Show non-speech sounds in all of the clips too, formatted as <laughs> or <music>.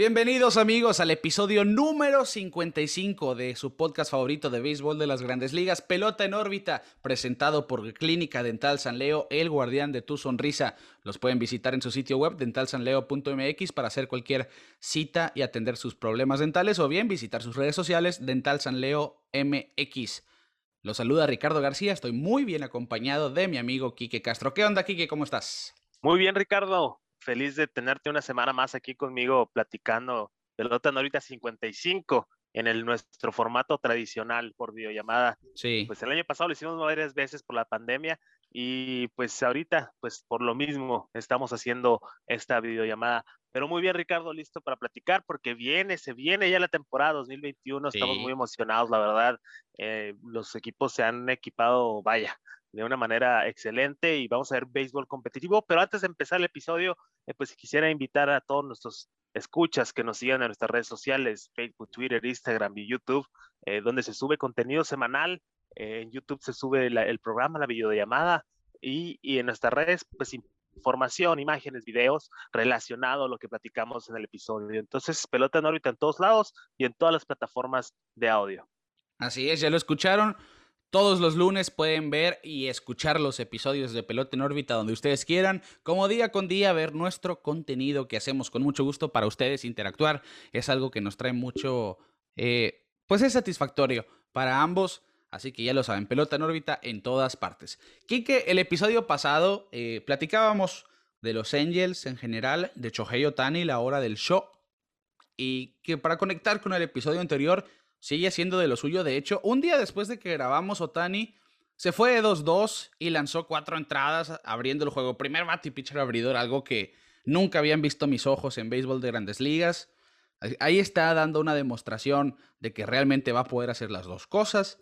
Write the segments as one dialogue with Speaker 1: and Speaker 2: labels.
Speaker 1: Bienvenidos amigos al episodio número 55 de su podcast favorito de béisbol de las grandes ligas, Pelota en órbita, presentado por Clínica Dental San Leo, el guardián de tu sonrisa. Los pueden visitar en su sitio web dentalsanleo.mx para hacer cualquier cita y atender sus problemas dentales o bien visitar sus redes sociales Dental San Leo MX. Los saluda Ricardo García, estoy muy bien acompañado de mi amigo Quique Castro. ¿Qué onda Quique? ¿Cómo estás?
Speaker 2: Muy bien Ricardo, feliz de tenerte una semana más aquí conmigo platicando pelota ahorita 55 en el nuestro formato tradicional por videollamada.
Speaker 1: Sí.
Speaker 2: Pues el año pasado lo hicimos varias veces por la pandemia y pues ahorita pues por lo mismo estamos haciendo esta videollamada. Pero muy bien Ricardo, listo para platicar porque viene, se viene ya la temporada 2021, estamos muy emocionados, la verdad. Eh, los equipos se han equipado, vaya, de una manera excelente y vamos a ver béisbol competitivo. Pero antes de empezar el episodio, eh, pues quisiera invitar a todos nuestros escuchas que nos sigan en nuestras redes sociales, Facebook, Twitter, Instagram y YouTube, eh, donde se sube contenido semanal. Eh, en YouTube se sube el programa, la videollamada y, y en nuestras redes, pues información, imágenes, videos relacionado a lo que platicamos en el episodio. Entonces, pelota en órbita en todos lados y en todas las plataformas de audio.
Speaker 1: Así es, ya lo escucharon. Todos los lunes pueden ver y escuchar los episodios de Pelota en órbita donde ustedes quieran, como día con día ver nuestro contenido que hacemos con mucho gusto para ustedes interactuar. Es algo que nos trae mucho, eh, pues es satisfactorio para ambos. Así que ya lo saben, pelota en órbita en todas partes. Quique, el episodio pasado eh, platicábamos de los Angels en general, de Chohei Otani, la hora del show. Y que para conectar con el episodio anterior, sigue siendo de lo suyo. De hecho, un día después de que grabamos, Otani se fue de 2-2 y lanzó cuatro entradas abriendo el juego. Primer bat y pitcher abridor, algo que nunca habían visto mis ojos en béisbol de grandes ligas. Ahí está dando una demostración de que realmente va a poder hacer las dos cosas.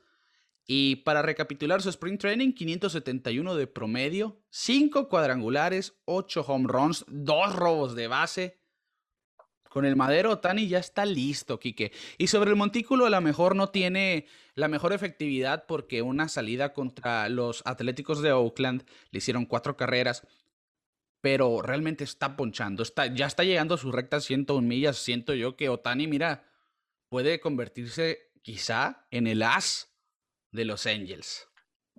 Speaker 1: Y para recapitular su sprint training, 571 de promedio, 5 cuadrangulares, 8 home runs, 2 robos de base, con el madero, Tani ya está listo, Quique. Y sobre el montículo, a lo mejor no tiene la mejor efectividad porque una salida contra los Atléticos de Oakland le hicieron cuatro carreras, pero realmente está ponchando. Está, ya está llegando a su recta 101 millas. Siento yo que Otani, mira, puede convertirse quizá en el as de los Angels.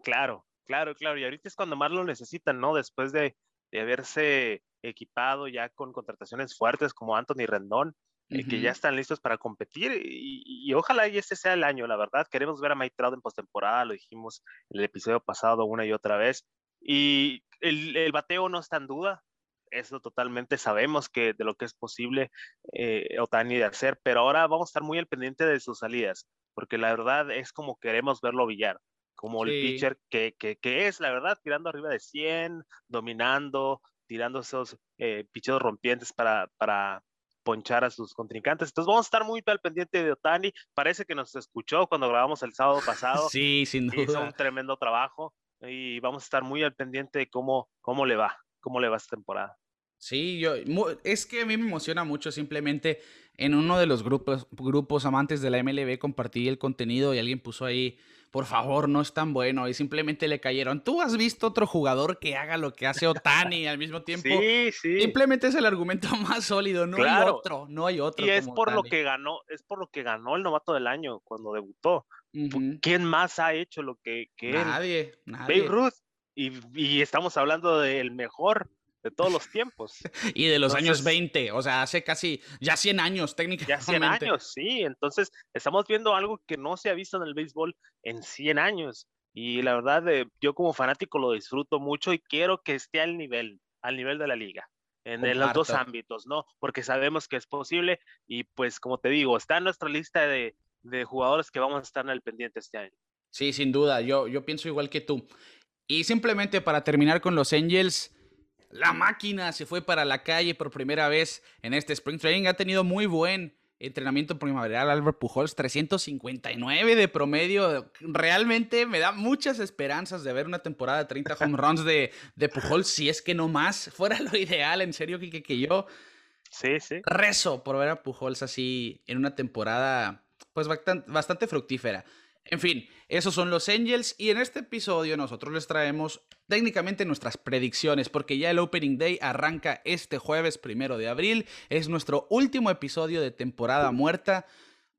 Speaker 2: Claro, claro, claro. Y ahorita es cuando más lo necesitan, ¿no? Después de, de haberse equipado ya con contrataciones fuertes como Anthony Rendón, eh, que ya están listos para competir y, ojalá y este sea el año, la verdad. Queremos ver a Mike Trout en postemporada, lo dijimos en el episodio pasado una y otra vez. Y el, bateo no está en duda, eso totalmente sabemos que de lo que es posible eh, Otani de hacer, pero ahora vamos a estar muy al pendiente de sus salidas, porque la verdad es como queremos verlo billar, como el pitcher que, que, que, es, la verdad, tirando arriba de 100, dominando, tirando esos eh, picheos rompientes para, para ponchar a sus contrincantes. Entonces vamos a estar muy al pendiente de Otani. Parece que nos escuchó cuando grabamos el sábado pasado. <laughs>
Speaker 1: Sí, sin duda.
Speaker 2: Hizo un tremendo trabajo y vamos a estar muy al pendiente de cómo, cómo le va, cómo le va esta temporada.
Speaker 1: Sí, yo, es que a mí me emociona mucho simplemente en uno de los grupos, grupos amantes de la MLB compartí el contenido y alguien puso ahí por favor, no es tan bueno. Y simplemente le cayeron. ¿Tú has visto otro jugador que haga lo que hace Otani al mismo tiempo?
Speaker 2: Sí, sí.
Speaker 1: Simplemente es el argumento <laughs> más sólido. No hay otro, no hay otro.
Speaker 2: Y es por lo que ganó, es por lo que ganó el novato del año cuando debutó. ¿Quién más ha hecho lo que, que
Speaker 1: nadie,
Speaker 2: él?
Speaker 1: Nadie,
Speaker 2: Babe Ruth. Y, y estamos hablando del mejor de todos los tiempos. <laughs>
Speaker 1: y de los años 20, o sea, hace casi ya 100 años técnicamente.
Speaker 2: Ya 100 años, sí. Entonces, estamos viendo algo que no se ha visto en el béisbol en 100 años. Y la verdad, eh, yo como fanático lo disfruto mucho y quiero que esté al nivel, al nivel de la liga. En, los dos ámbitos, ¿no? Porque sabemos que es posible y pues como te digo, está en nuestra lista de, de jugadores que vamos a estar en el pendiente este año.
Speaker 1: Sí, sin duda, yo, yo pienso igual que tú. Y simplemente para terminar con los Angels, la máquina se fue para la calle por primera vez en este Spring Training. Ha tenido muy buen entrenamiento primaveral. Albert Pujols, 359 de promedio. Realmente me da muchas esperanzas de ver una temporada de 30 home <laughs> runs de, de Pujols, si es que no más. <laughs> Fuera lo ideal, en serio, que, que yo.
Speaker 2: Sí, sí.
Speaker 1: Rezo por ver a Pujols así en una temporada pues bastante fructífera. En fin, esos son los Angels y en este episodio nosotros les traemos técnicamente nuestras predicciones porque ya el Opening Day arranca este jueves primero de abril. Es nuestro último episodio de temporada muerta.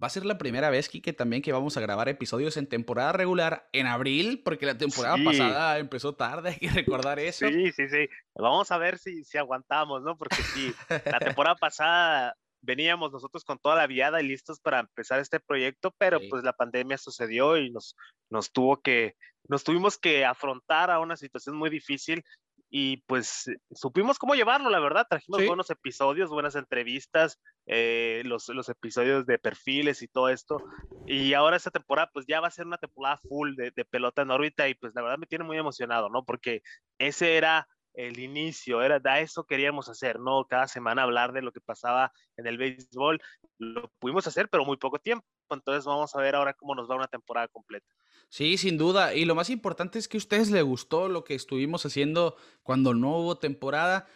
Speaker 1: Va a ser la primera vez, Kike, también que vamos a grabar episodios en temporada regular en abril, porque la temporada pasada empezó tarde, hay que recordar eso.
Speaker 2: Sí, sí, sí. Vamos a ver si, si aguantamos, ¿no? Porque sí, la <laughs> temporada pasada veníamos nosotros con toda la viada y listos para empezar este proyecto, pero pues la pandemia sucedió y nos, nos tuvo que, nos tuvimos que afrontar a una situación muy difícil y pues supimos cómo llevarlo, la verdad, trajimos buenos episodios, buenas entrevistas, eh, los, los, episodios de perfiles y todo esto, y ahora esta temporada pues ya va a ser una temporada full de, de pelota en órbita y pues la verdad me tiene muy emocionado, ¿no? Porque ese era el inicio, era de eso queríamos hacer, ¿no? Cada semana hablar de lo que pasaba en el béisbol. Lo pudimos hacer, pero muy poco tiempo. Entonces vamos a ver ahora cómo nos va una temporada completa.
Speaker 1: Sí, sin duda. Y lo más importante es que a ustedes les gustó lo que estuvimos haciendo cuando no hubo temporada.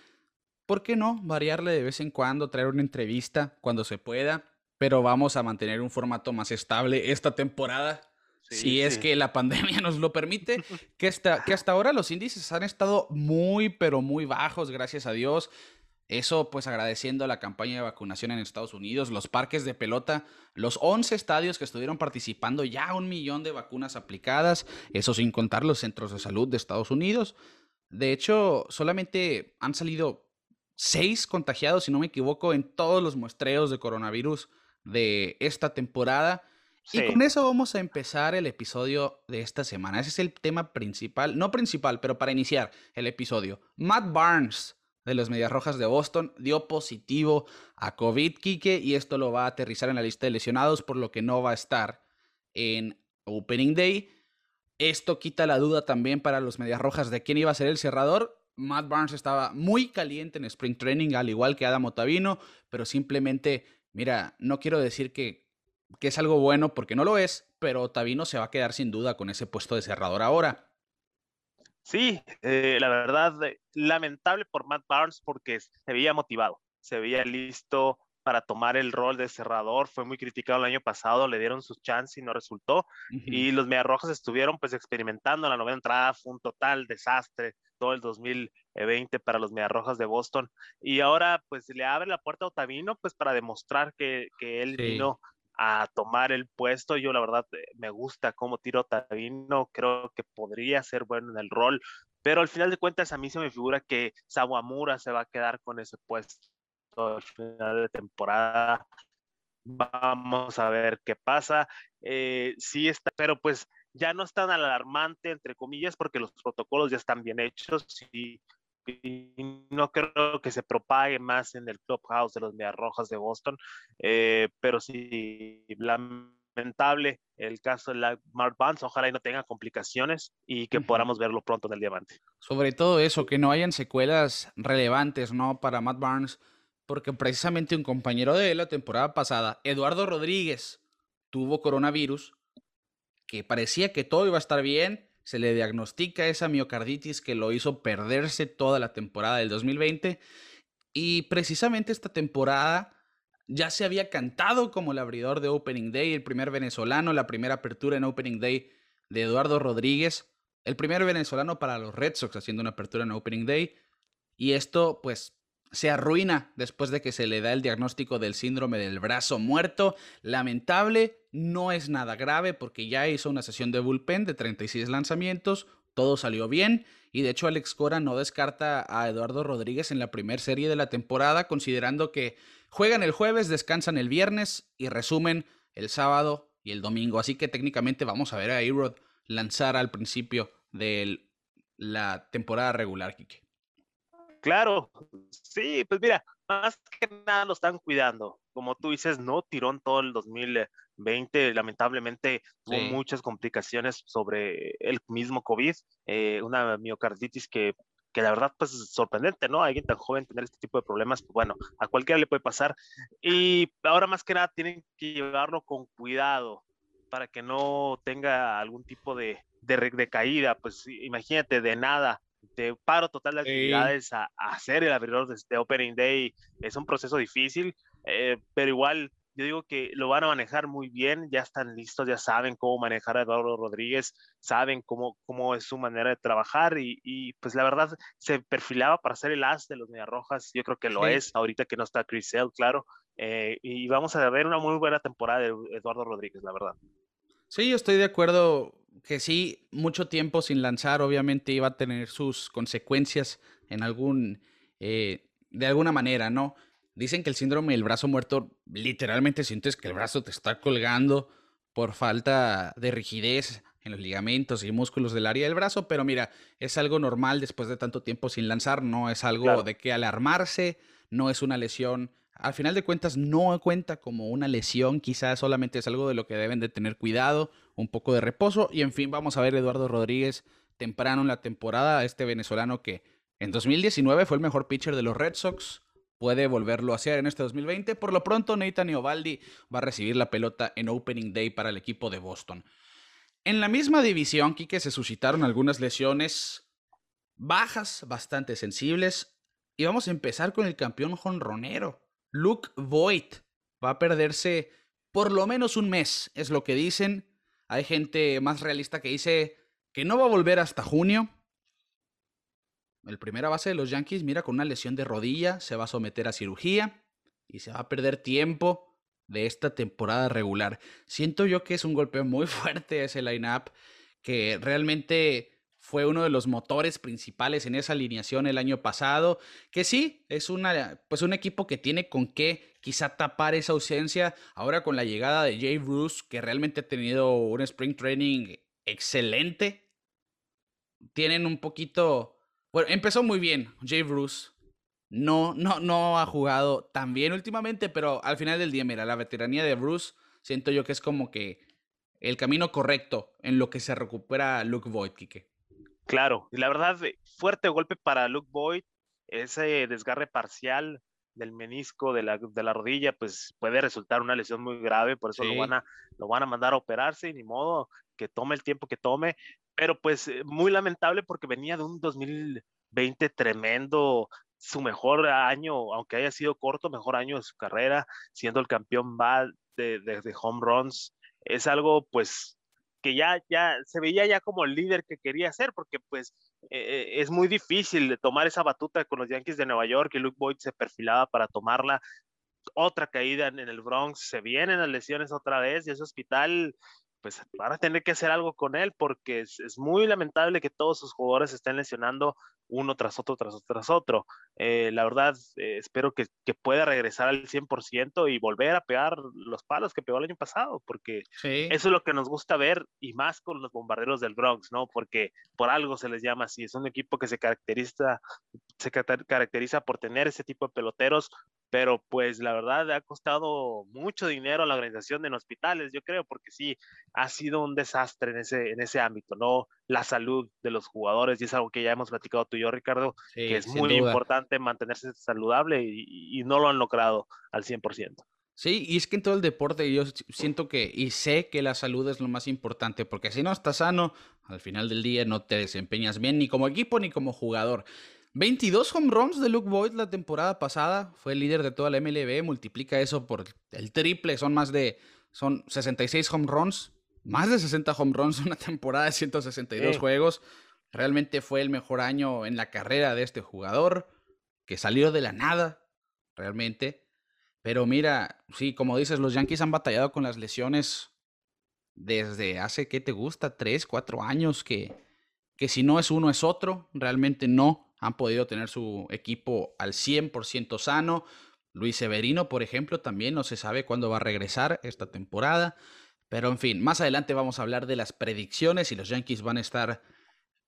Speaker 1: ¿Por qué no? Variarle de vez en cuando, traer una entrevista cuando se pueda. Pero vamos a mantener un formato más estable esta temporada si es que la pandemia <laughs> nos lo permite, que hasta, que hasta ahora los índices han estado muy, pero muy bajos, gracias a Dios. Eso pues agradeciendo la campaña de vacunación en Estados Unidos, los parques de pelota, los 11 estadios que estuvieron participando, ya un millón de vacunas aplicadas, eso sin contar los centros de salud de Estados Unidos. De hecho, solamente han salido seis contagiados, si no me equivoco, en todos los muestreos de coronavirus de esta temporada. Y con eso vamos a empezar el episodio de esta semana. Ese es el tema principal, no principal, pero para iniciar el episodio. Matt Barnes de los Medias Rojas de Boston dio positivo a COVID, Kike, y esto lo va a aterrizar en la lista de lesionados, por lo que no va a estar en Opening Day. Esto quita la duda también para los Medias Rojas de quién iba a ser el cerrador. Matt Barnes estaba muy caliente en Spring Training, al igual que Adam Otavino, pero simplemente, mira, no quiero decir que que es algo bueno porque no lo es, pero Tavino se va a quedar sin duda con ese puesto de cerrador ahora.
Speaker 2: Sí, eh, la verdad, eh, lamentable por Matt Barnes porque se veía motivado, se veía listo para tomar el rol de cerrador, fue muy criticado el año pasado, le dieron sus chances y no resultó, y los Mediarrojas estuvieron pues experimentando la novena entrada, fue un total desastre todo el 2020 para los Mediarrojas de Boston, y ahora pues le abre la puerta a Otavino pues para demostrar que, que él vino a tomar el puesto. Yo la verdad eh, me gusta cómo tiro Tavino, creo que podría ser bueno en el rol, pero al final de cuentas a mí se me figura que Sawamura se va a quedar con ese puesto al final de temporada. Vamos a ver qué pasa. Eh, sí está, pero pues ya no es tan alarmante, entre comillas, porque los protocolos ya están bien hechos y y no creo que se propague más en el clubhouse de los Rojas de Boston, eh, pero sí, lamentable el caso de la Mark Barnes, ojalá y no tenga complicaciones y que podamos verlo pronto en el diamante.
Speaker 1: Sobre todo eso, que no hayan secuelas relevantes, ¿no? Para Matt Barnes, porque precisamente un compañero de él la temporada pasada, Eduardo Rodríguez, tuvo coronavirus, que parecía que todo iba a estar bien, se le diagnostica esa miocarditis que lo hizo perderse toda la temporada del 2020 y precisamente esta temporada ya se había cantado como el abridor de Opening Day, el primer venezolano, la primera apertura en Opening Day de Eduardo Rodríguez, el primer venezolano para los Red Sox haciendo una apertura en Opening Day y esto pues se arruina después de que se le da el diagnóstico del síndrome del brazo muerto. Lamentable, no es nada grave porque ya hizo una sesión de bullpen de 36 lanzamientos, todo salió bien y de hecho Alex Cora no descarta a Eduardo Rodríguez en la primera serie de la temporada considerando que juegan el jueves, descansan el viernes y resumen el sábado y el domingo. Así que técnicamente vamos a ver a Erod lanzar al principio de la temporada regular, Kike.
Speaker 2: Claro, sí, pues mira, más que nada lo están cuidando. Como tú dices, no tiró en todo el 2020, lamentablemente tuvo muchas complicaciones sobre el mismo COVID, eh, una miocarditis que, que la verdad pues es sorprendente, ¿no? Alguien tan joven tener este tipo de problemas, pues bueno, a cualquiera le puede pasar. Y ahora más que nada tienen que llevarlo con cuidado para que no tenga algún tipo de, de, de caída, pues imagínate, de nada de paro total de actividades a, hacer el abridor de, este Opening Day es un proceso difícil, eh, pero igual yo digo que lo van a manejar muy bien, ya están listos, ya saben cómo manejar a Eduardo Rodríguez, saben cómo, cómo es su manera de trabajar y, pues la verdad se perfilaba para ser el as de los Rojas, yo creo que lo es, ahorita que no está Chris Sale, claro, eh, y vamos a ver una muy buena temporada de Eduardo Rodríguez, la verdad.
Speaker 1: Sí, yo estoy de acuerdo que sí, mucho tiempo sin lanzar, obviamente iba a tener sus consecuencias en algún, eh, de alguna manera, ¿no? Dicen que el síndrome del brazo muerto, literalmente sientes que el brazo te está colgando por falta de rigidez en los ligamentos y músculos del área del brazo, pero mira, es algo normal después de tanto tiempo sin lanzar, no es algo de que alarmarse, no es una lesión. Al final de cuentas no cuenta como una lesión, quizás solamente es algo de lo que deben de tener cuidado, un poco de reposo y en fin, vamos a ver Eduardo Rodríguez temprano en la temporada, este venezolano que en 2019 fue el mejor pitcher de los Red Sox, puede volverlo a hacer en este 2020. Por lo pronto, Nathan Iovaldi va a recibir la pelota en Opening Day para el equipo de Boston. En la misma división, Kike, se suscitaron algunas lesiones bajas bastante sensibles. Y vamos a empezar con el campeón jonronero. Luke Voigt va a perderse por lo menos un mes, es lo que dicen. Hay gente más realista que dice que no va a volver hasta junio. El primera base de los Yankees, mira, con una lesión de rodilla, se va a someter a cirugía y se va a perder tiempo de esta temporada regular. Siento yo que es un golpe muy <laughs> fuerte ese line-up, que realmente fue uno de los motores principales en esa alineación el año pasado, que sí, es una, pues un equipo que tiene con qué quizá tapar esa ausencia, ahora con la llegada de Jay Bruce, que realmente ha tenido un spring training excelente, tienen un poquito bueno, empezó muy bien Jay Bruce. No, no, no ha jugado tan bien últimamente, pero al final del día, mira, la veteranía de Bruce, siento yo que es como que el camino correcto en lo que se recupera Luke Boyd, Kike.
Speaker 2: Claro, y la verdad, fuerte golpe para Luke Boyd, ese desgarre parcial del menisco de la, de la rodilla, pues puede resultar una lesión muy grave, por eso lo, van a, lo van a mandar a operarse, y ni modo que tome el tiempo que tome, pero pues eh, muy lamentable porque venía de un 2020 tremendo, su mejor año, aunque haya sido corto, mejor año de su carrera, siendo el campeón va de, de, home runs. Es algo pues que ya, ya se veía ya como el líder que quería ser, porque pues eh, es muy difícil tomar esa batuta con los Yankees de Nueva York y Luke Boyd se perfilaba para tomarla. Otra caída en el Bronx, se vienen las lesiones otra vez y ese hospital pues van a tener que hacer algo con él porque es, muy lamentable que todos sus jugadores estén lesionando uno tras otro, tras otro, tras otro. Eh, la verdad, eh, espero que, pueda regresar al 100% y volver a pegar los palos que pegó el año pasado, porque eso es lo que nos gusta ver y más con los bombarderos del Bronx, ¿no? Porque por algo se les llama así, es un equipo que se caracteriza, se caracteriza por tener ese tipo de peloteros pero pues la verdad ha costado mucho dinero a la organización en hospitales, yo creo, porque sí, ha sido un desastre en ese, en ese ámbito, ¿no? La salud de los jugadores, y es algo que ya hemos platicado tú y yo, Ricardo, que es muy importante mantenerse saludable y, y, no lo han logrado al 100%.
Speaker 1: Sí, y es que en todo el deporte yo siento que, y sé que la salud es lo más importante, porque si no estás sano, al final del día no te desempeñas bien ni como equipo ni como jugador. 22 home runs de Luke Boyd la temporada pasada. Fue el líder de toda la MLB. Multiplica eso por el triple. Son más de. Son 66 home runs. Más de 60 home runs en una temporada de 162 juegos. Realmente fue el mejor año en la carrera de este jugador. Que salió de la nada. Realmente. Pero mira, sí, como dices, los Yankees han batallado con las lesiones desde hace, ¿qué te gusta? Tres, cuatro años que, que si no es uno es otro. Realmente no han podido tener su equipo al 100% sano. Luis Severino, por ejemplo, también no se sabe cuándo va a regresar esta temporada. Pero en fin, más adelante vamos a hablar de las predicciones y los Yankees van a estar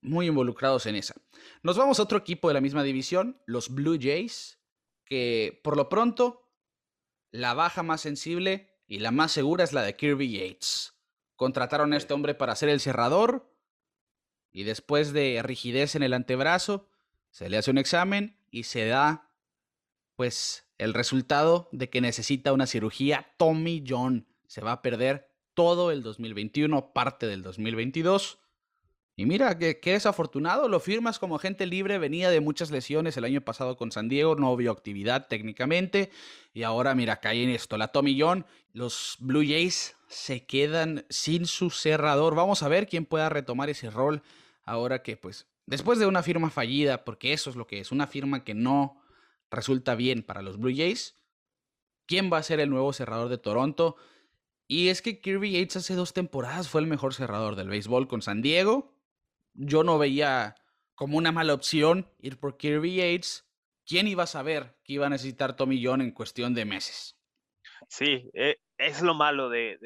Speaker 1: muy involucrados en esa. Nos vamos a otro equipo de la misma división, los Blue Jays, que por lo pronto la baja más sensible y la más segura es la de Kirby Yates. Contrataron a este hombre para ser el cerrador y después de rigidez en el antebrazo, se le hace un examen y se da, pues, el resultado de que necesita una cirugía Tommy John. Se va a perder todo el 2021, parte del 2022. Y mira, que, que desafortunado, lo firmas como agente libre, venía de muchas lesiones el año pasado con San Diego, no vio actividad técnicamente, y ahora mira, cae en esto, la Tommy John, los Blue Jays se quedan sin su cerrador, vamos a ver quién pueda retomar ese rol ahora que pues después de una firma fallida, porque eso es lo que es, una firma que no resulta bien para los Blue Jays, ¿quién va a ser el nuevo cerrador de Toronto? Y es que Kirby Yates hace dos temporadas fue el mejor cerrador del béisbol con San Diego, yo no veía como una mala opción ir por Kirby Yates. ¿Quién iba a saber que iba a necesitar Tommy John en cuestión de meses?
Speaker 2: Sí, eh, es lo malo de,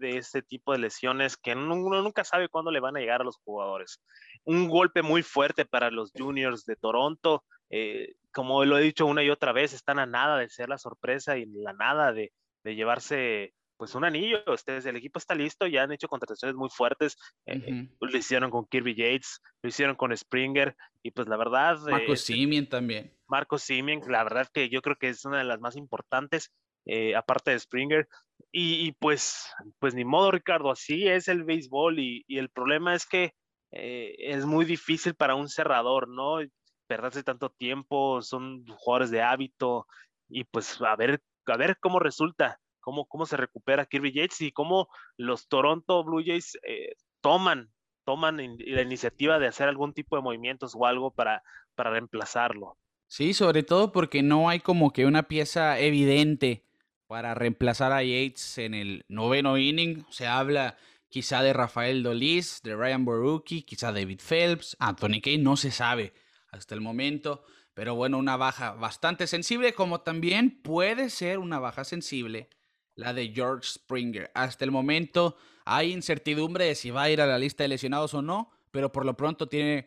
Speaker 2: este tipo de lesiones que uno nunca sabe cuándo le van a llegar a los jugadores. Un golpe muy fuerte para los juniors de Toronto. Eh, como lo he dicho una y otra vez, están a nada de ser la sorpresa y la nada de, de llevarse pues un anillo, ustedes, el equipo está listo, ya han hecho contrataciones muy fuertes, eh, lo hicieron con Kirby Yates, lo hicieron con Springer, y pues la verdad...
Speaker 1: Marco eh, también.
Speaker 2: Marco Simien, la verdad que yo creo que es una de las más importantes, eh, aparte de Springer, y, pues, pues ni modo Ricardo, así es el béisbol, y, y el problema es que eh, es muy difícil para un cerrador, ¿no? Perderse tanto tiempo, son jugadores de hábito, y pues a ver, a ver cómo resulta cómo, cómo se recupera Kirby Yates y cómo los Toronto Blue Jays eh, toman, toman la iniciativa de hacer algún tipo de movimientos o algo para, para reemplazarlo.
Speaker 1: Sí, sobre todo porque no hay como que una pieza evidente para reemplazar a Yates en el noveno inning. Se habla quizá de Rafael Dolis, de Ryan Borucki, quizá David Phelps, Anthony Kane, no se sabe hasta el momento. Pero bueno, una baja bastante sensible, como también puede ser una baja sensible la de George Springer. Hasta el momento hay incertidumbre de si va a ir a la lista de lesionados o no, pero por lo pronto tiene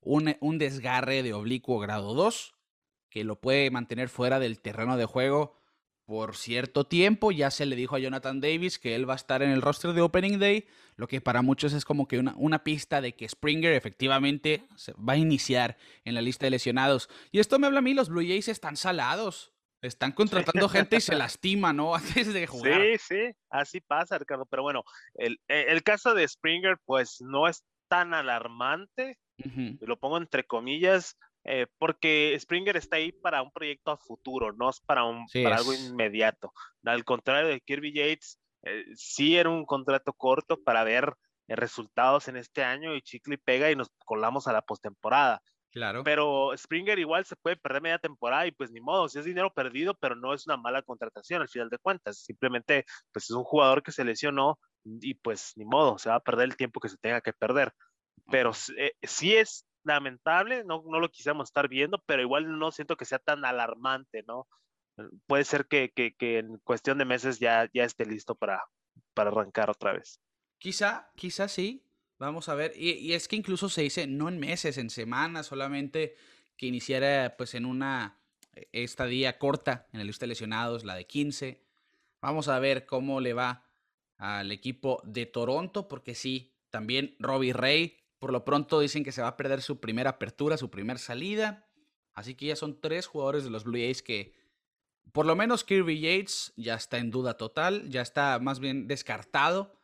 Speaker 1: un, un desgarre de oblicuo grado 2 que lo puede mantener fuera del terreno de juego por cierto tiempo. Ya se le dijo a Jonathan Davis que él va a estar en el roster de Opening Day, lo que para muchos es como que una, una, pista de que Springer efectivamente va a iniciar en la lista de lesionados. Y esto me habla a mí, los Blue Jays están salados. Están contratando gente y se <laughs> lastima, ¿no? <laughs> Antes de jugar.
Speaker 2: Sí, sí, así pasa, Ricardo. Pero bueno, el, e, el caso de Springer, pues no es tan alarmante, lo pongo entre comillas, eh, porque Springer está ahí para un proyecto a futuro, no es para, un, para algo inmediato. Al contrario de Kirby Yates, eh, sí era un contrato corto para ver eh, resultados en este año y chicle y pega y nos colamos a la postemporada.
Speaker 1: Claro.
Speaker 2: Pero Springer igual se puede perder media temporada y pues ni modo, si es dinero perdido, pero no es una mala contratación al final de cuentas. Simplemente pues es un jugador que se lesionó y pues ni modo, se va a perder el tiempo que se tenga que perder. Pero eh, sí es lamentable, no, no lo quisiéramos estar viendo, pero igual no siento que sea tan alarmante, ¿no? Puede ser que, que, en cuestión de meses ya, ya esté listo para, para arrancar otra vez.
Speaker 1: Quizá, quizá sí, Vamos a ver, y, es que incluso se dice no en meses, en semanas, solamente que iniciara pues en una eh, estadía corta en la lista de lesionados, la de 15. Vamos a ver cómo le va al equipo de Toronto, porque sí, también Robbie Ray, por lo pronto dicen que se va a perder su primera apertura, su primera salida. Así que ya son tres jugadores de los Blue Jays que, por lo menos Kirby Yates ya está en duda total, ya está más bien descartado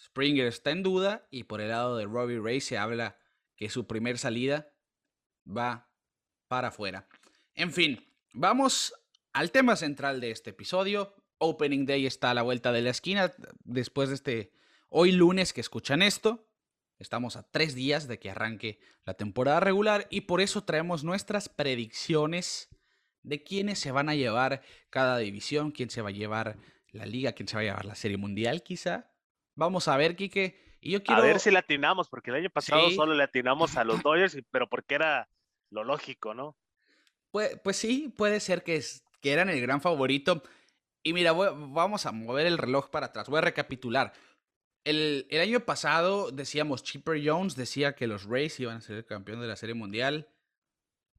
Speaker 1: Springer está en duda y por el lado de Robbie Ray se habla que su primer salida va para afuera. En fin, vamos al tema central de este episodio. Opening Day está a la vuelta de la esquina después de este hoy lunes que escuchan esto. Estamos a tres días de que arranque la temporada regular y por eso traemos nuestras predicciones de quiénes se van a llevar cada división, quién se va a llevar la liga, quién se va a llevar la serie mundial quizá. Vamos a ver, Quique. Y yo quiero...
Speaker 2: A ver si le atinamos, porque el año pasado solo le atinamos a los <laughs> Dodgers, pero porque era lo lógico, ¿no?
Speaker 1: Pues, pues sí, puede ser que, es, que eran el gran favorito. Y mira, vamos a mover el reloj para atrás. Voy a recapitular. El, año pasado decíamos, Chipper Jones decía que los Rays iban a ser el campeón de la Serie Mundial.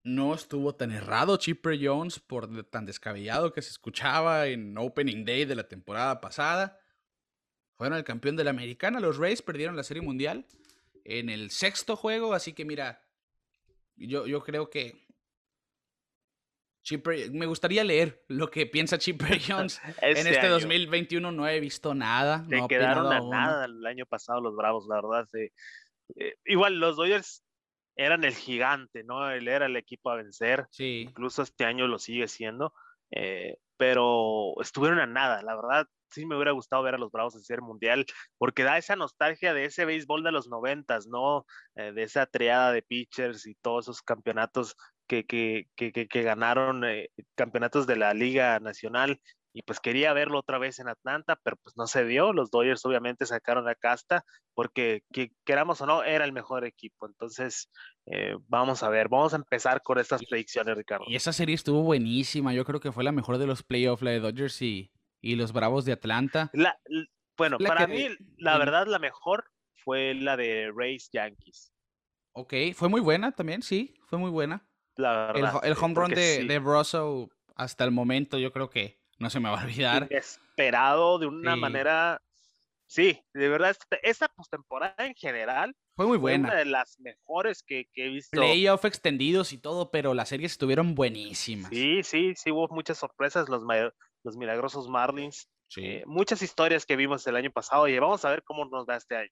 Speaker 1: No estuvo tan errado Chipper Jones por tan descabellado que se escuchaba en Opening Day de la temporada pasada. Fueron el campeón de la americana. Los Rays perdieron la Serie Mundial en el sexto juego. Así que mira, yo, yo creo que Chipper, me gustaría leer lo que piensa Chipper <laughs> Jones en este 2021. No he visto nada.
Speaker 2: Se
Speaker 1: no
Speaker 2: quedaron a nada el año pasado los Bravos, la verdad. eh, igual los Dodgers eran el gigante, ¿no? Él era el equipo a vencer.
Speaker 1: Sí.
Speaker 2: Incluso este año lo sigue siendo. Eh, pero estuvieron a nada, la verdad. Sí me hubiera gustado ver a los Bravos en Serie Mundial, porque da esa nostalgia de ese béisbol de los noventas, ¿no? Eh, de esa triada de pitchers y todos esos campeonatos que, que, que, que ganaron, campeonatos de la Liga Nacional y pues quería verlo otra vez en Atlanta, pero pues no se dio. Los Dodgers obviamente sacaron a casta porque que, queramos o no, era el mejor equipo. Entonces, eh, vamos a ver, vamos a empezar con estas predicciones, Ricardo.
Speaker 1: Y esa serie estuvo buenísima. Yo creo que fue la mejor de los playoffs, la de Dodgers y, y los Bravos de Atlanta.
Speaker 2: La, bueno, para mí, la verdad, la mejor fue la de Rays Yankees.
Speaker 1: Ok, fue muy buena también, sí, fue muy buena.
Speaker 2: La verdad.
Speaker 1: El, home run de, de Russell hasta el momento, yo creo que no se me va a olvidar.
Speaker 2: Esperado de una manera. Sí, de verdad, esta postemporada en general
Speaker 1: fue muy buena.
Speaker 2: una de las mejores que, he visto.
Speaker 1: Playoff extendidos y todo, pero las series estuvieron buenísimas.
Speaker 2: Sí, sí, sí, hubo muchas sorpresas. Los, los milagrosos Marlins. Eh, muchas historias que vimos el año pasado y vamos a ver cómo nos da este año.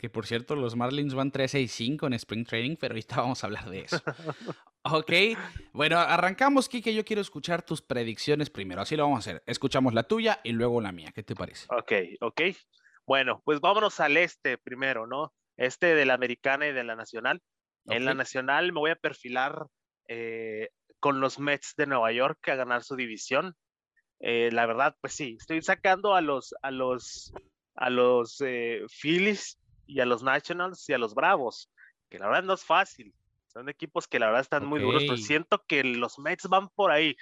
Speaker 1: Que por cierto, los Marlins van 3-6-5 en Spring Training, pero ahorita <laughs> vamos a hablar de eso. ok, bueno, arrancamos, Kike. Yo quiero escuchar tus predicciones primero. Así lo vamos a hacer. Escuchamos la tuya y luego la mía. ¿Qué te parece?
Speaker 2: Ok, ok. Bueno, pues vámonos al este primero, ¿no? Este de la americana y de la nacional. En la nacional me voy a perfilar eh, con los Mets de Nueva York a ganar su división. Eh, la verdad, pues sí, estoy sacando a los, a los, a los eh, Phillies y a los Nationals y a los Bravos, que la verdad no es fácil. Son equipos que la verdad están muy duros, pero siento que los Mets van por ahí.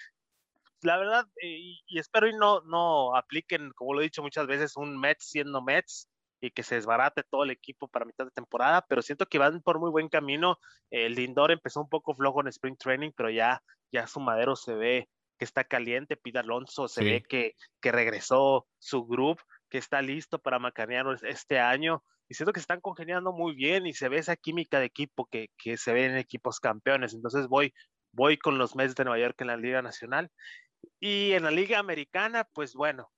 Speaker 2: La verdad, eh, y, espero y no, no apliquen, como lo he dicho muchas veces, un Mets siendo Mets y que se desbarate todo el equipo para mitad de temporada, pero siento que van por muy buen camino. El Lindor empezó un poco flojo en Spring Training, pero ya, ya su madero se ve que está caliente. Pida Alonso se ve que, que regresó su grupo, que está listo para macanear este año y siento que están congeniando muy bien y se ve esa química de equipo que, se ve en equipos campeones. Entonces voy, voy con los Mets de Nueva York en la Liga Nacional. Y en la Liga Americana, pues bueno,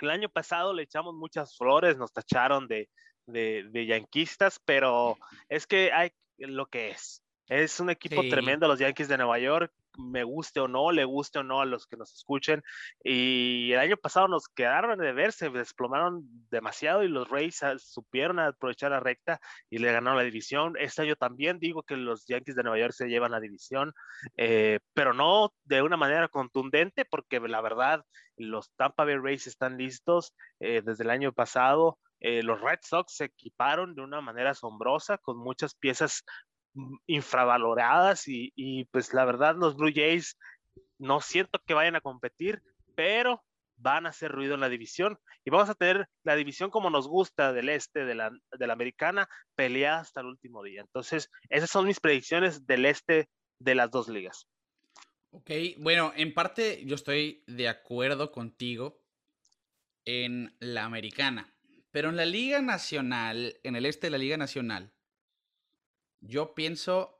Speaker 2: el año pasado le echamos muchas flores, nos tacharon de, de, de yanquistas, pero es que hay lo que es. Es un equipo tremendo los Yankees de Nueva York, me guste o no, le guste o no a los que nos escuchen. Y el año pasado nos quedaron de ver, se desplomaron demasiado y los Rays supieron aprovechar la recta y le ganaron la división. Este año también digo que los Yankees de Nueva York se llevan la división, eh, pero no de una manera contundente, porque la verdad, los Tampa Bay Rays están listos eh, desde el año pasado. Eh, los Red Sox se equiparon de una manera asombrosa con muchas piezas infravaloradas y, pues la verdad los Blue Jays no siento que vayan a competir, pero van a hacer ruido en la división y vamos a tener la división como nos gusta del este de la, de la americana peleada hasta el último día. Entonces, esas son mis predicciones del este de las dos ligas.
Speaker 1: Ok, bueno, en parte yo estoy de acuerdo contigo en la americana, pero en la liga nacional, en el este de la liga nacional, yo pienso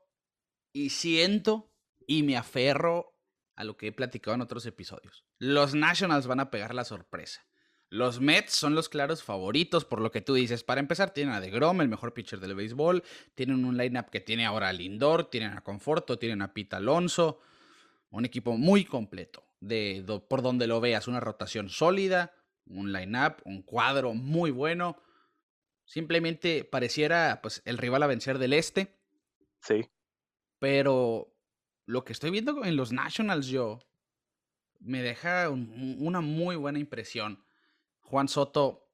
Speaker 1: y siento y me aferro a lo que he platicado en otros episodios. Los Nationals van a pegar la sorpresa. Los Mets son los claros favoritos por lo que tú dices. Para empezar, tienen a DeGrom, el mejor pitcher del béisbol. Tienen un lineup que tiene ahora a Lindor, tienen a Conforto, tienen a Pete Alonso. Un equipo muy completo. De, por donde lo veas, una rotación sólida, un lineup, un cuadro muy bueno. Simplemente pareciera pues, el rival a vencer del este.
Speaker 2: Sí.
Speaker 1: Pero lo que estoy viendo en los Nationals yo me deja una muy buena impresión. Juan Soto,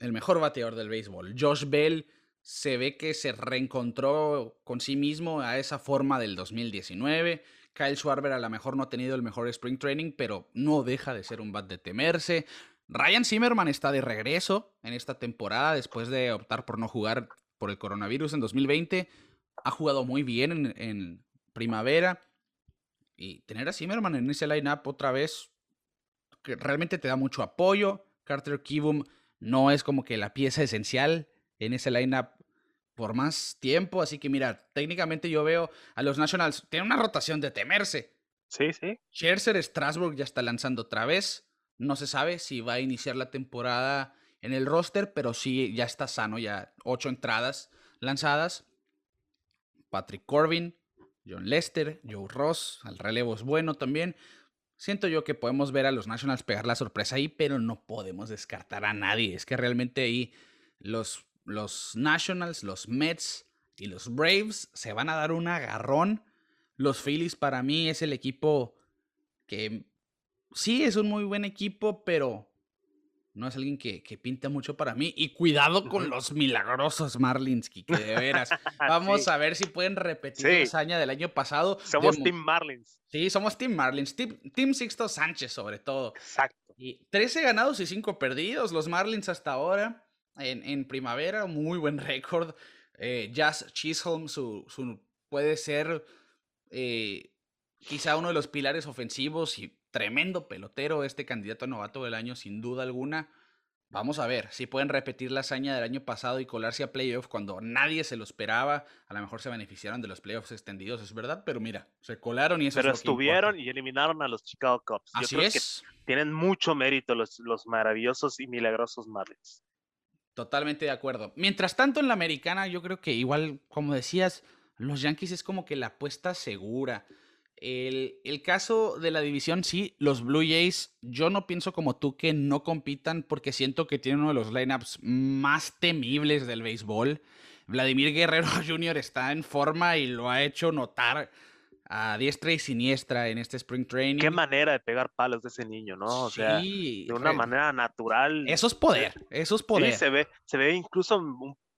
Speaker 1: el mejor bateador del béisbol. Josh Bell se ve que se reencontró con sí mismo a esa forma del 2019. Kyle Schwarber a lo mejor no ha tenido el mejor spring training, pero no deja de ser un bat de temerse. Ryan Zimmerman está de regreso en esta temporada después de optar por no jugar por el coronavirus en 2020. Ha jugado muy bien en, primavera. Y tener a Zimmerman en ese lineup otra vez, que realmente te da mucho apoyo. Carter Kibum no es como que la pieza esencial en ese lineup por más tiempo. Así que mira, técnicamente yo veo a los Nationals, tiene una rotación de temerse.
Speaker 2: Sí, sí.
Speaker 1: Scherzer Strasbourg ya está lanzando otra vez. No se sabe si va a iniciar la temporada en el roster, pero sí ya está sano, ya ocho entradas. lanzadas. Patrick Corbin, John Lester, Joe Ross, al relevo es bueno también. Siento yo que podemos ver a los Nationals pegar la sorpresa ahí, pero no podemos descartar a nadie. Es que realmente ahí los, los Nationals, los Mets y los Braves se van a dar un agarrón. Los Phillies para mí es el equipo que sí es un muy buen equipo, pero no es alguien que, pinta mucho para mí. Y cuidado con los milagrosos Marlins, que de veras. <laughs> Vamos a ver si pueden repetir la hazaña del año pasado.
Speaker 2: Somos Team Marlins.
Speaker 1: Sí, somos Team Marlins. Team, Sixto Sánchez, sobre todo.
Speaker 2: Exacto.
Speaker 1: Y 13 ganados y 5 perdidos. Los Marlins hasta ahora. En, primavera, muy buen récord. Eh, Jazz Chisholm su, puede ser eh, quizá uno de los pilares ofensivos y tremendo pelotero, este candidato a novato del año, sin duda alguna. Vamos a ver si pueden repetir la hazaña del año pasado y colarse a playoffs cuando nadie se lo esperaba. A lo mejor se beneficiaron de los playoffs extendidos, es verdad, pero mira, se colaron y eso
Speaker 2: Pero
Speaker 1: es
Speaker 2: lo estuvieron y eliminaron a los Chicago Cubs.
Speaker 1: Así es.
Speaker 2: tienen mucho mérito los, los maravillosos y milagrosos Marlins.
Speaker 1: Totalmente de acuerdo. Mientras tanto, en la americana, yo creo que igual, como decías, los Yankees es como que la apuesta segura. El, caso de la división, sí, los Blue Jays, yo no pienso como tú que no compitan porque siento que tienen uno de los lineups más temibles del béisbol. Vladimir Guerrero <laughs> Jr. está en forma y lo ha hecho notar a diestra y siniestra en este Spring Training.
Speaker 2: Qué manera de pegar palos de ese niño, ¿no? O sea, de una manera natural.
Speaker 1: Eso es poder, eso es poder.
Speaker 2: Sí, se ve, se ve incluso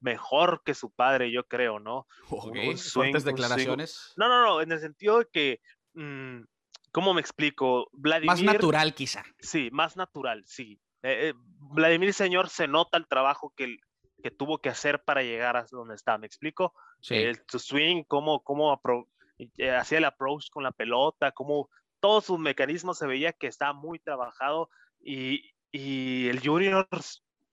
Speaker 2: mejor que su padre, yo creo, ¿no?
Speaker 1: fuertes declaraciones.
Speaker 2: No, no, no, en el sentido de que, mm, ¿cómo me explico?
Speaker 1: Vladimir, más natural quizá.
Speaker 2: Sí, más natural, sí. Eh, eh, Vladimir Señor se nota el trabajo que, que tuvo que hacer para llegar a donde está, ¿me explico? Sí. su swing, cómo, cómo eh, hacía el approach con la pelota, cómo todos sus mecanismos se veía que estaba muy trabajado y, y el Junior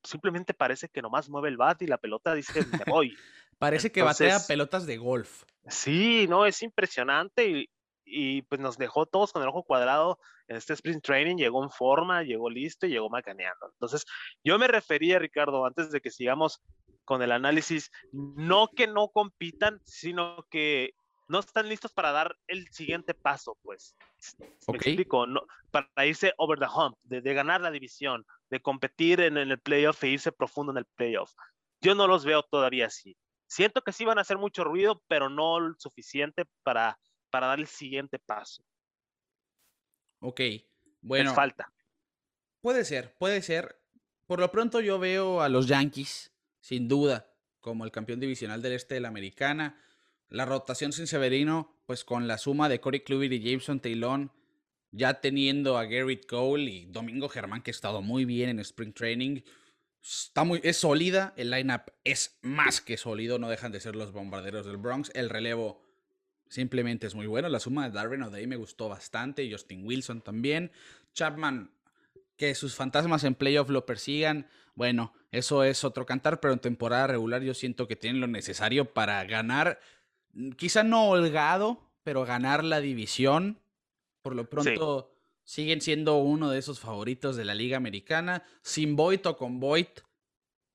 Speaker 2: simplemente parece que nomás mueve el bat y la pelota dice, me voy. <laughs>
Speaker 1: parece que batea pelotas de golf.
Speaker 2: Sí, no, es impresionante y, y, pues nos dejó todos con el ojo cuadrado en este sprint training, llegó en forma, llegó listo y llegó macaneando. Entonces, yo me refería, Ricardo, antes de que sigamos con el análisis, no que no compitan, sino que no están listos para dar el siguiente paso, pues. Me explico, no, para irse over the hump, de, ganar la división, de competir en, el playoff e irse profundo en el playoff. Yo no los veo todavía así. Siento que sí van a hacer mucho ruido, pero no lo suficiente para, para dar el siguiente paso.
Speaker 1: Ok, bueno.
Speaker 2: falta.
Speaker 1: Puede ser, puede ser. Por lo pronto yo veo a los Yankees, sin duda, como el campeón divisional del este de la americana la rotación sin Severino, pues con la suma de Corey Kluber y Jameson Taylor, ya teniendo a Garrett Cole y Domingo Germán, que ha estado muy bien en Spring Training, está muy, es sólida, el lineup es más que sólido, no dejan de ser los bombarderos del Bronx, el relevo simplemente es muy bueno, la suma de Darwin O'Day me gustó bastante, Justin Wilson también, Chapman, que sus fantasmas en playoff lo persigan, bueno, eso es otro cantar, pero en temporada regular yo siento que tienen lo necesario para ganar quizá no holgado, pero ganar la división. Por lo pronto siguen siendo uno de esos favoritos de la Liga Americana. Sin Boyd o con Boyd,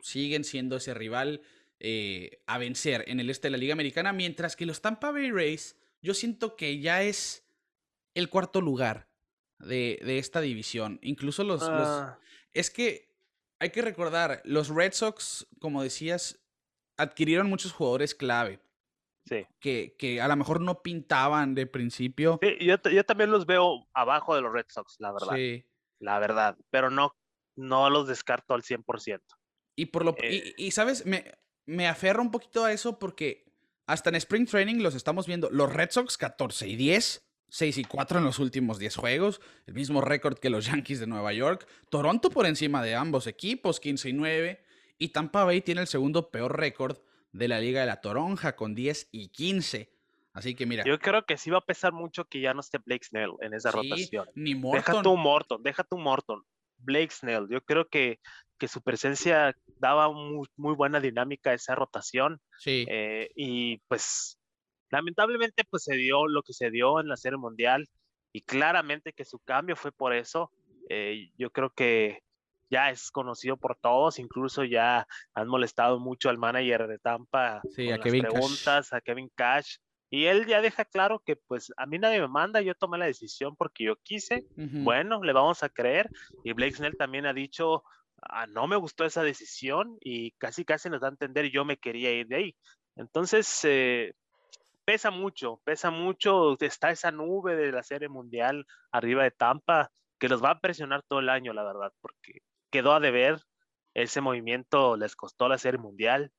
Speaker 1: siguen siendo ese rival eh, a vencer en el este de la Liga Americana. Mientras que los Tampa Bay Rays, yo siento que ya es el cuarto lugar de, esta división. Incluso los, los. Ah. Es que hay que recordar, los Red Sox, como decías, adquirieron muchos jugadores clave.
Speaker 2: Sí.
Speaker 1: Que, que, a lo mejor no pintaban de principio.
Speaker 2: Sí, yo, yo, también los veo abajo de los Red Sox, la verdad. Sí. La verdad, pero no, no los descarto al 100%.
Speaker 1: Y, por lo, y, eh. y, ¿sabes? Me, me aferro un poquito a eso porque hasta en Spring Training los estamos viendo. Los Red Sox 14 y 10, 6 y 4 en los últimos 10 juegos, el mismo récord que los Yankees de Nueva York. Toronto por encima de ambos equipos, 15 y 9. Y Tampa Bay tiene el segundo peor récord de la Liga de la Toronja con 10 y 15. Así que mira.
Speaker 2: Yo creo que sí va a pesar mucho que ya no esté Blake Snell en esa rotación.
Speaker 1: Ni Morton.
Speaker 2: Deja tu Morton, deja tu Morton. Blake Snell, yo creo que, que su presencia daba muy, muy, buena dinámica a esa rotación.
Speaker 1: Sí.
Speaker 2: Eh, y pues, lamentablemente, pues se dio lo que se dio en la Serie Mundial. Y claramente que su cambio fue por eso. Eh, yo creo que ya es conocido por todos, incluso ya han molestado mucho al manager de Tampa
Speaker 1: sí,
Speaker 2: con
Speaker 1: a Kevin
Speaker 2: preguntas, a Kevin Cash. Y él ya deja claro que pues a mí nadie me manda, yo tomé la decisión porque yo quise. Bueno, le vamos a creer. Y Blake Snell también ha dicho, ah, no me gustó esa decisión y casi casi nos da a entender yo me quería ir de ahí. Entonces, eh, pesa mucho, pesa mucho, está esa nube de la Serie Mundial arriba de Tampa que los va a presionar todo el año, la verdad, porque quedó a deber, ese movimiento les costó la Serie Mundial,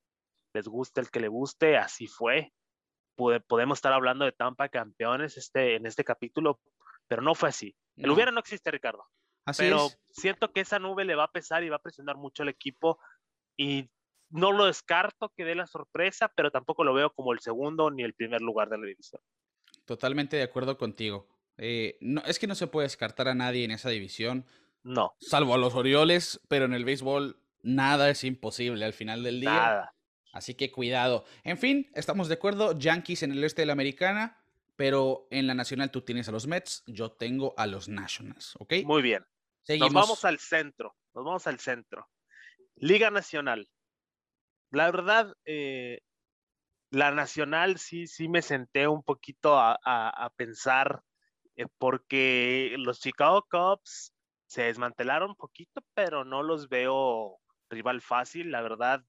Speaker 2: les guste el que le guste, así fue. podemos estar hablando de Tampa campeones este, en este capítulo, pero no fue así. El hubiera no existe, Ricardo.
Speaker 1: Así
Speaker 2: pero siento que esa nube le va a pesar y va a presionar mucho al equipo y no lo descarto que dé la sorpresa, pero tampoco lo veo como el segundo ni el primer lugar de la división.
Speaker 1: Totalmente de acuerdo contigo. Eh, no, es que no se puede descartar a nadie en esa división.
Speaker 2: No.
Speaker 1: Salvo a los Orioles, pero en el béisbol nada es imposible al final del día.
Speaker 2: Nada.
Speaker 1: Así que cuidado. En fin, estamos de acuerdo. Yankees en el este de la americana, pero en la nacional tú tienes a los Mets, yo tengo a los Nationals, ¿ok?
Speaker 2: Muy bien. Nos vamos al centro. Nos vamos al centro. Liga Nacional la verdad, eh, la nacional sí, sí me senté un poquito a, pensar eh, porque los Chicago Cubs se desmantelaron poquito, pero no los veo rival fácil, la verdad.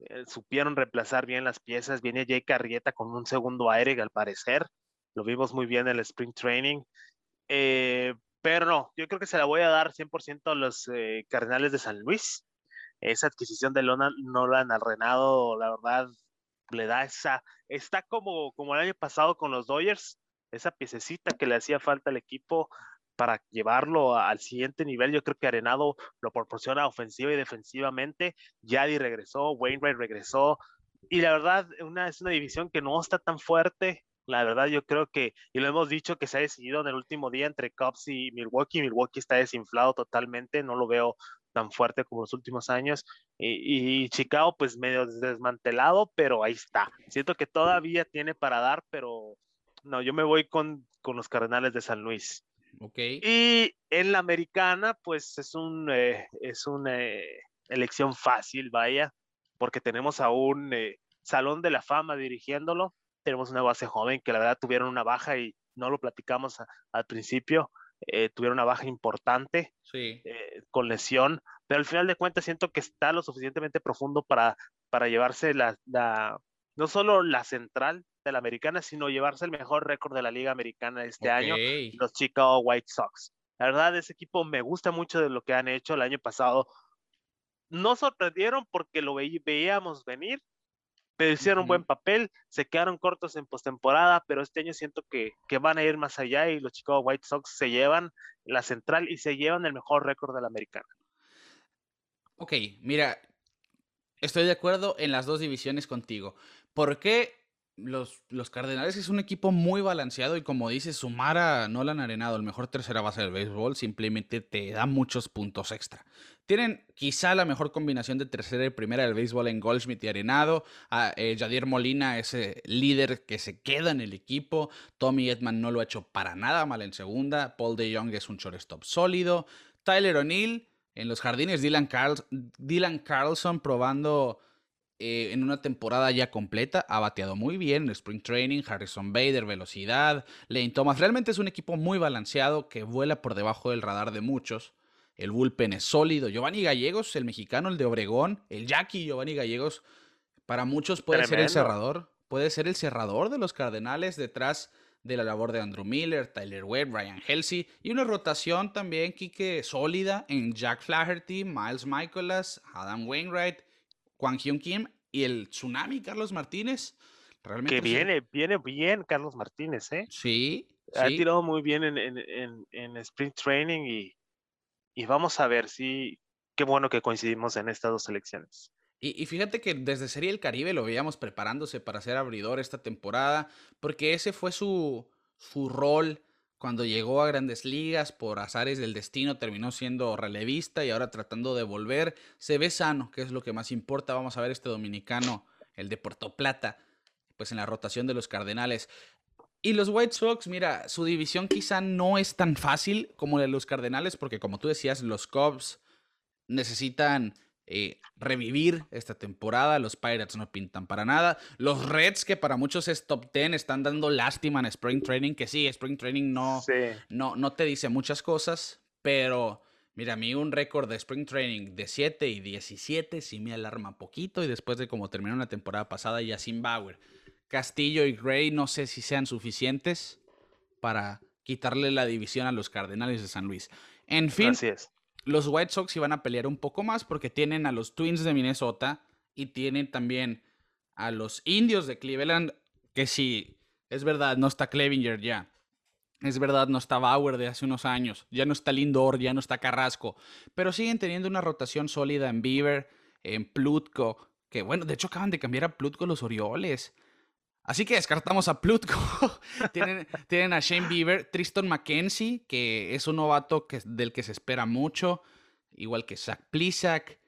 Speaker 2: Eh, supieron reemplazar bien las piezas. Viene Jake Arrieta con un segundo aire, al parecer. Lo vimos muy bien en el Spring Training. pero no, yo creo que se la voy a dar 100% a los Cardenales de San Luis esa adquisición de Nolan al Renado, la verdad, le da esa, está como, como el año pasado con los Dodgers, esa piececita que le hacía falta al equipo para llevarlo al siguiente nivel. Yo creo que Arenado lo proporciona ofensiva y defensivamente. Yadi regresó, Wainwright regresó. Y la verdad, una, es una división que no está tan fuerte. La verdad, yo creo que, y lo hemos dicho, que se ha decidido en el último día entre Cubs y Milwaukee. Milwaukee está desinflado totalmente, no lo veo tan fuerte como los últimos años. Y, Chicago, pues medio desmantelado, pero ahí está. Siento que todavía tiene para dar, pero no, yo me voy con, con los Cardenales de San Luis.
Speaker 1: Okay.
Speaker 2: Y en la americana, pues es un eh, es una eh, elección fácil, vaya, porque tenemos a un eh, Salón de la Fama dirigiéndolo. Tenemos una base joven que la verdad tuvieron una baja y no lo platicamos al principio. Tuvieron una baja importante eh, con lesión, pero al final de cuentas siento que está lo suficientemente profundo para, para llevarse la, no solo la central de la americana, sino llevarse el mejor récord de la liga americana este año, los Chicago White Sox. La verdad, ese equipo me gusta mucho de lo que han hecho el año pasado. No sorprendieron porque lo veíamos venir, pero hicieron un buen papel, se quedaron cortos en postemporada, pero este año siento que, que, van a ir más allá y los Chicago White Sox se llevan la central y se llevan el mejor récord de la americana.
Speaker 1: Ok, mira, estoy de acuerdo en las dos divisiones contigo. ¿Por qué los, los, Cardenales es un equipo muy balanceado y como dices, sumar a Nolan Arenado, el mejor tercera base del béisbol, simplemente te da muchos puntos extra. Tienen quizá la mejor combinación de tercera y primera del béisbol en Goldschmidt y Arenado. A, eh, Jadir Molina, ese líder que se queda en el equipo. Tommy Edman no lo ha hecho para nada mal en segunda. Paul DeJong es un shortstop sólido. Tyler O'Neill en los jardines. Dylan, Dylan Carlson probando eh, en una temporada ya completa. Ha bateado muy bien en Spring Training, Harrison Bader, velocidad, Lane Thomas. Realmente es un equipo muy balanceado que vuela por debajo del radar de muchos. El bullpen es sólido. Giovanni Gallegos, el mexicano, el de Obregón, el Jackie Giovanni Gallegos, para muchos puede ser el cerrador. Puede ser el cerrador de los Cardenales detrás de la labor de Andrew Miller, Tyler Webb, Ryan Helsey y una rotación también, Kike, sólida en Jack Flaherty, Miles Michaelas, Adam Wainwright Juan Hyun Kim y el Tsunami Carlos Martínez.
Speaker 2: Realmente que viene, viene bien Carlos Martínez, ¿eh?
Speaker 1: Sí.
Speaker 2: Ha tirado muy bien en, en, en, Sprint Training y, y, vamos a ver si. Qué bueno que coincidimos en estas dos elecciones.
Speaker 1: Y, y, fíjate que desde Serie del Caribe lo veíamos preparándose para ser abridor esta temporada, porque ese fue su, su rol cuando llegó a grandes ligas, por azares del destino, terminó siendo relevista y ahora tratando de volver. Se ve sano, que es lo que más importa. Vamos a ver este dominicano, el de Puerto Plata, pues en la rotación de los Cardenales. Y los White Sox, mira, su división quizá no es tan fácil como la de los Cardenales, porque como tú decías, los Cubs necesitan eh, revivir esta temporada. Los Pirates no pintan para nada. Los Reds, que para muchos es top 10, están dando lástima en Spring Training. Que sí, Spring Training no, no, no te dice muchas cosas, pero mira, a mí un récord de Spring Training de 7 y 17 sí me alarma poquito. Y después de como terminó la temporada pasada, ya sin Bauer, Castillo y Gray no sé si sean suficientes para quitarle la división a los Cardenales de San Luis. En fin, los White Sox iban a pelear un poco más porque tienen a los Twins de Minnesota y tienen también a los Indios de Cleveland, que sí, es verdad, no está Clevinger ya. Es verdad, no está Bauer de hace unos años, ya no está Lindor, ya no está Carrasco, pero siguen teniendo una rotación sólida en Beaver, en Plutko, que bueno, de hecho acaban de cambiar a Plutko los Orioles. Así que descartamos a Plutko. <laughs> tienen, a Shane Bieber, Tristan McKenzie, que es un novato que, del que se espera mucho, igual que Zach Plisak.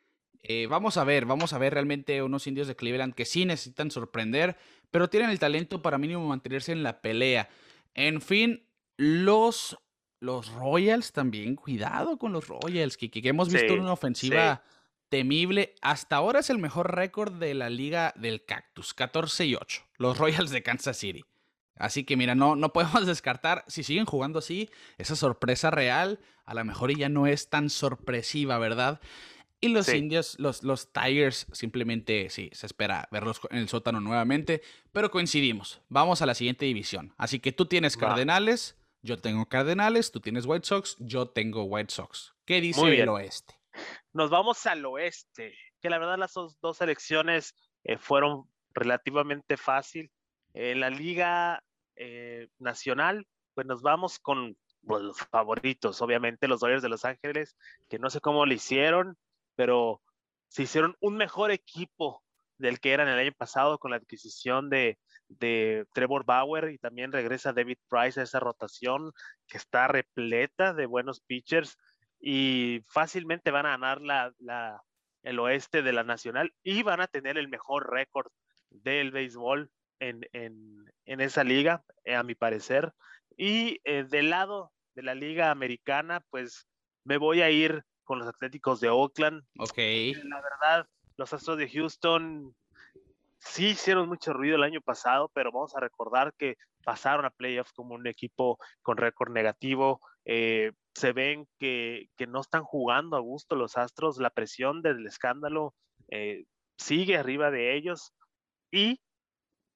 Speaker 1: Eh, vamos a ver, vamos a ver realmente unos indios de Cleveland que sí necesitan sorprender, pero tienen el talento para mínimo mantenerse en la pelea. En fin, los, los Royals también, cuidado con los Royals, que, que hemos visto una ofensiva temible. Hasta ahora es el mejor récord de la liga del Cactus, 14 y 8, los Royals de Kansas City. Así que mira, no, no <laughs> podemos descartar, si siguen jugando así, esa sorpresa real, a lo mejor ya no es tan sorpresiva, ¿verdad? Y los indios, los, los Tigers, simplemente sí, se espera verlos en el sótano nuevamente, pero coincidimos. Vamos a la siguiente división. Así que tú tienes Cardenales, yo tengo Cardenales, tú tienes White Sox, yo tengo White Sox. ¿Qué dice el oeste?
Speaker 2: Nos vamos al oeste, que la verdad las dos, elecciones eh, fueron relativamente fácil. En la liga eh, nacional, pues nos vamos con pues, los favoritos, obviamente los Dodgers de Los Ángeles, que no sé cómo lo hicieron, pero se hicieron un mejor equipo del que eran el año pasado con la adquisición de, de Trevor Bauer y también regresa David Price a esa rotación que está repleta de buenos pitchers y fácilmente van a ganar la, el oeste de la nacional y van a tener el mejor récord del béisbol en, esa liga, eh, a mi parecer. Y eh, del lado de la liga americana, pues me voy a ir con los Atléticos de Oakland.
Speaker 1: Ok.
Speaker 2: La verdad, los Astros de Houston sí hicieron mucho ruido el año pasado, pero vamos a recordar que pasaron a playoffs como un equipo con récord negativo. Eh, se ven que, no están jugando a gusto los Astros, la presión del escándalo eh, sigue arriba de ellos y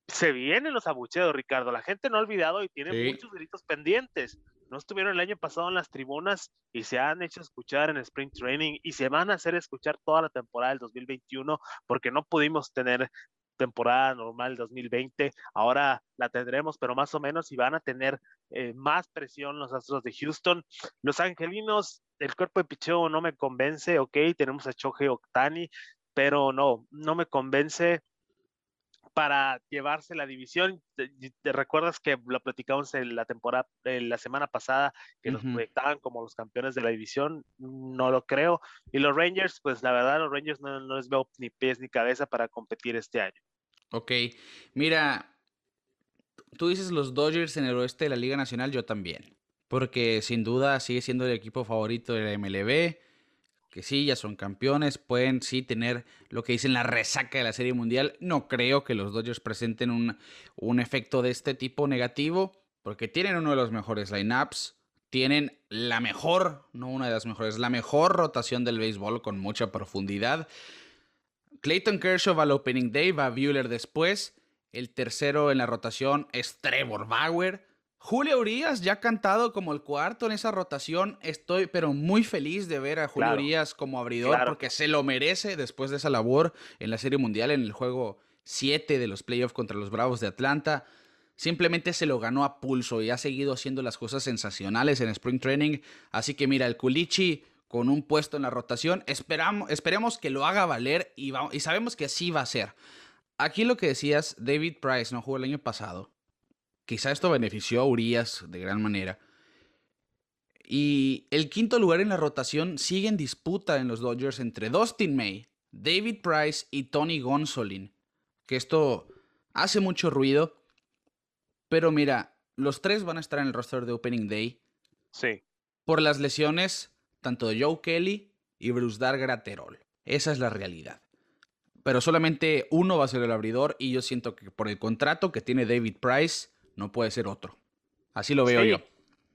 Speaker 2: se vienen los abucheos, Ricardo. La gente no ha olvidado y tiene muchos gritos pendientes. No estuvieron el año pasado en las tribunas y se han hecho escuchar en Spring Training y se van a hacer escuchar toda la temporada del 2021 porque no pudimos tener temporada normal 2020. Ahora la tendremos, pero más o menos y van a tener eh, más presión los Astros de Houston. Los Angelinos, el cuerpo de picheo no me convence, ok, tenemos a Choje Octani, pero no, no me convence para llevarse la división. ¿Te, recuerdas que lo platicamos en la temporada, en la semana pasada, que los proyectaban como los campeones de la división? No lo creo. Y los Rangers, pues la verdad, los Rangers no, no les veo ni pies ni cabeza para competir este año.
Speaker 1: Ok, mira, tú dices los Dodgers en el oeste de la Liga Nacional, yo también. Porque sin duda sigue siendo el equipo favorito de la MLB que sí, ya son campeones, pueden sí tener lo que dicen la resaca de la Serie Mundial. No creo que los Dodgers presenten un, un efecto de este tipo negativo, porque tienen uno de los mejores lineups, tienen la mejor, no una de las mejores, la mejor rotación del béisbol con mucha profundidad. Clayton Kershaw va al Opening Day, va a Bueller después. El tercero en la rotación es Trevor Bauer. Julio Urias ya ha cantado como el cuarto en esa rotación. Estoy pero muy feliz de ver a Julio Urias como abridor porque se lo merece después de esa labor en la Serie Mundial en el juego 7 de los playoffs contra los Bravos de Atlanta. Simplemente se lo ganó a pulso y ha seguido haciendo las cosas sensacionales en Spring Training. Así que mira, el Culichi con un puesto en la rotación, esperamos, esperemos que lo haga valer y, y sabemos que así va a ser. Aquí lo que decías, David Price no jugó el año pasado Quizá esto benefició a Urias de gran manera. Y el quinto lugar en la rotación sigue en disputa en los Dodgers entre Dustin May, David Price y Tony Gonsolin. Que esto hace mucho ruido. Pero mira, los tres van a estar en el roster de Opening Day.
Speaker 2: Sí.
Speaker 1: Por las lesiones tanto de Joe Kelly y Brusdar Graterol. Esa es la realidad. Pero solamente uno va a ser el abridor y yo siento que por el contrato que tiene David Price no puede ser otro. Así lo veo yo.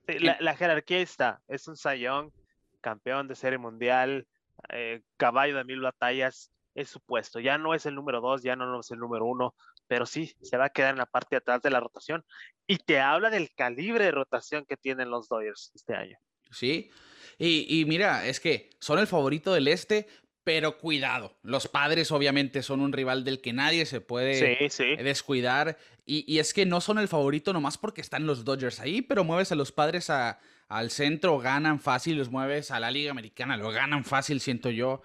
Speaker 2: la, jerarquía está. Es un Sayón, campeón de serie mundial, eh, caballo de mil batallas. Es su puesto. Ya no es el número dos, ya no es el número uno, pero sí se va a quedar en la parte de atrás de la rotación. Y te habla del calibre de rotación que tienen los Dodgers este año.
Speaker 1: Sí. Y, y mira, es que son el favorito del este, pero cuidado, los padres obviamente son un rival del que nadie se puede descuidar. Y, es que no son el favorito nomás porque están los Dodgers ahí, pero mueves a los padres al centro, ganan fácil, los mueves a la Liga Americana, lo ganan fácil, siento yo.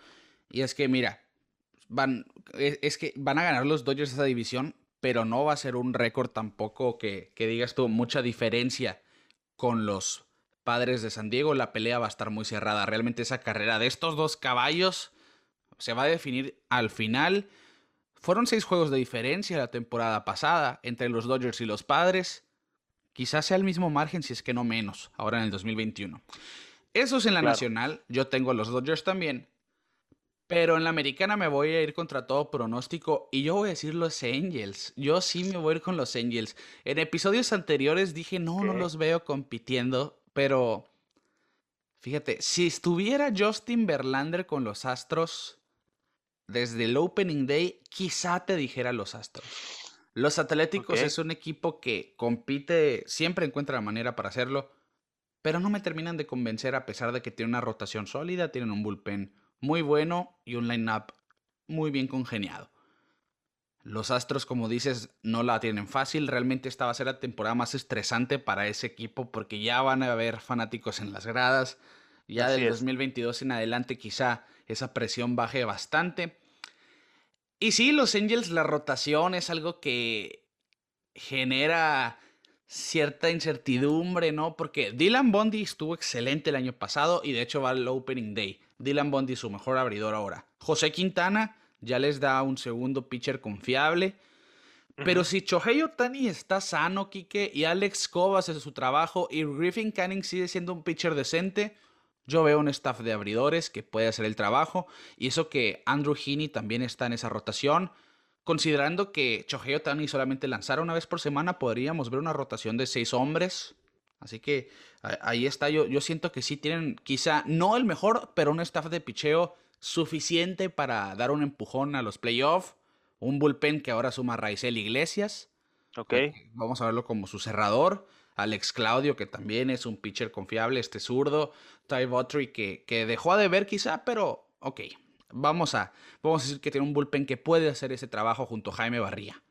Speaker 1: Y es que, mira, van, e, es, que van a ganar los Dodgers esa división, pero no va a ser un récord tampoco que, que digas tú mucha diferencia con los padres de San Diego. La pelea va a estar muy cerrada. Realmente esa carrera de estos dos caballos se va a definir al final. Fueron seis juegos de diferencia la temporada pasada entre los Dodgers y los Padres. Quizás sea el mismo margen, si es que no menos, ahora en el 2021. Eso es en la nacional. Yo tengo los Dodgers también. Pero en la americana me voy a ir contra todo pronóstico y yo voy a decir los Angels. Yo sí me voy a ir con los Angels. En episodios anteriores dije, no, no los veo compitiendo, pero fíjate, si estuviera Justin Verlander con los Astros, desde el Opening Day, quizá te dijera los Astros. Los Atléticos es un equipo que compite, siempre encuentra la manera para hacerlo, pero no me terminan de convencer a pesar de que tienen una rotación sólida, tienen un bullpen muy bueno y un line-up muy bien congeniado. Los Astros, como dices, no la tienen fácil. Realmente esta va a ser la temporada más estresante para ese equipo porque ya van a haber fanáticos en las gradas. Ya del 2022 en adelante quizá esa presión baje bastante. Y sí, los Angels, la rotación es algo que genera cierta incertidumbre, ¿no? Porque Dylan Bondi estuvo excelente el año pasado y de hecho va al Opening Day. Dylan Bondi su mejor abridor ahora. José Quintana ya les da un segundo pitcher confiable. Pero si Chohei Otani está sano, Kike, y Alex Cobas hace su trabajo y Griffin Canning sigue siendo un pitcher decente, yo veo un staff de abridores que puede hacer el trabajo y eso que Andrew Heaney también está en esa rotación. Considerando que Chohei Otani solamente lanzara una vez por semana, podríamos ver una rotación de seis hombres. Así que ahí está. Yo, yo siento que sí tienen, quizá no el mejor, pero un staff de picheo suficiente para dar un empujón a los playoffs. Un bullpen que ahora suma Raizel Iglesias.
Speaker 2: Ok.
Speaker 1: Vamos a verlo como su cerrador. Alex Claudio, que también es un pitcher confiable, este zurdo. Ty Buttrey, que, que dejó de ver quizá, pero ok. Vamos a, vamos a decir que tiene un bullpen que puede hacer ese trabajo junto a Jaime Barría.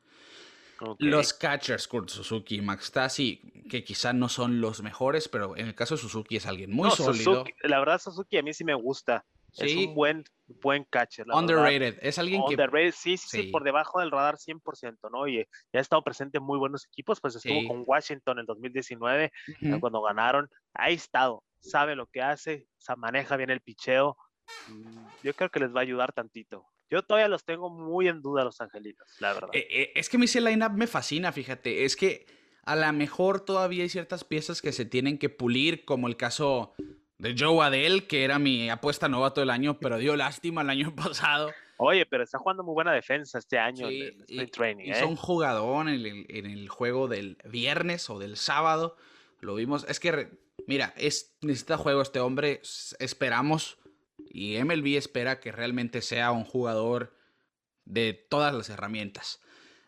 Speaker 1: Los catchers, Kurt Suzuki y Max Tassi, que quizá no son los mejores, pero en el caso de Suzuki es alguien muy sólido.
Speaker 2: la verdad, Suzuki a mí sí me gusta. Es un buen, buen catcher.
Speaker 1: Underrated. Es alguien
Speaker 2: que. Sí, sí, sí, por debajo del radar 100%, ¿no? Y ya ha estado presente en muy buenos equipos, pues estuvo con Washington en 2019, cuando ganaron. Ha estado, sabe lo que hace, maneja bien el picheo. Mm, yo creo que les va a ayudar tantito. Yo todavía los tengo muy en duda los angelitos, la verdad.
Speaker 1: Eh, eh, es que mi line-up me fascina, fíjate. Es que a lo mejor todavía hay ciertas piezas que se tienen que pulir, como el caso de Joe Adele, que era mi apuesta novato del año, pero dio lástima el año <laughs> pasado.
Speaker 2: Oye, pero está jugando muy buena defensa este año en el training.
Speaker 1: ¿eh? un jugador en el, en el, juego del viernes o del sábado. Lo vimos. Es que, mira, es, necesita juego este hombre. Esperamos y MLB espera que realmente sea un jugador de todas las herramientas.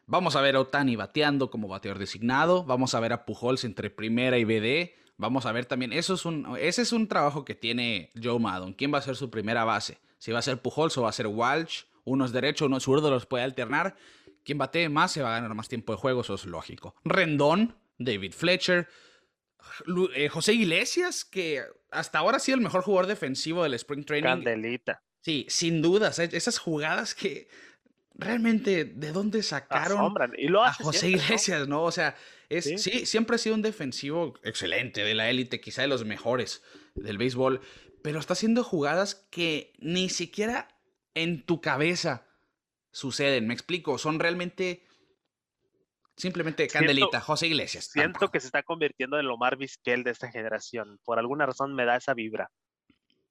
Speaker 1: Vamos a ver a Otani bateando como bateador designado. Vamos a ver a Pujols entre primera y BD. Vamos a ver también, eso es un, ese es un trabajo que tiene Joe Maddon. ¿Quién va a ser su primera base? Si va a ser Pujols o va a ser Walsh, uno es derecho, uno es zurdo, los puede alternar. Quien batee más se va a ganar más tiempo de juego, eso es lógico. Rendón, David Fletcher, eh, José Iglesias, que hasta ahora ha sido el mejor jugador defensivo del Spring Training.
Speaker 2: Candelita.
Speaker 1: Sí, sin dudas. Eh, esas jugadas que realmente, ¿de dónde sacaron
Speaker 2: y lo
Speaker 1: a José Iglesias, ¿no? O sea, es, ¿Sí? siempre ha sido un defensivo excelente de la élite, quizá de los mejores del béisbol, pero está haciendo jugadas que ni siquiera en tu cabeza suceden. Me explico, son realmente simplemente candelita, José Iglesias.
Speaker 2: Siento que se está convirtiendo en lo más Vizquel de esta generación. Por alguna razón me da esa vibra.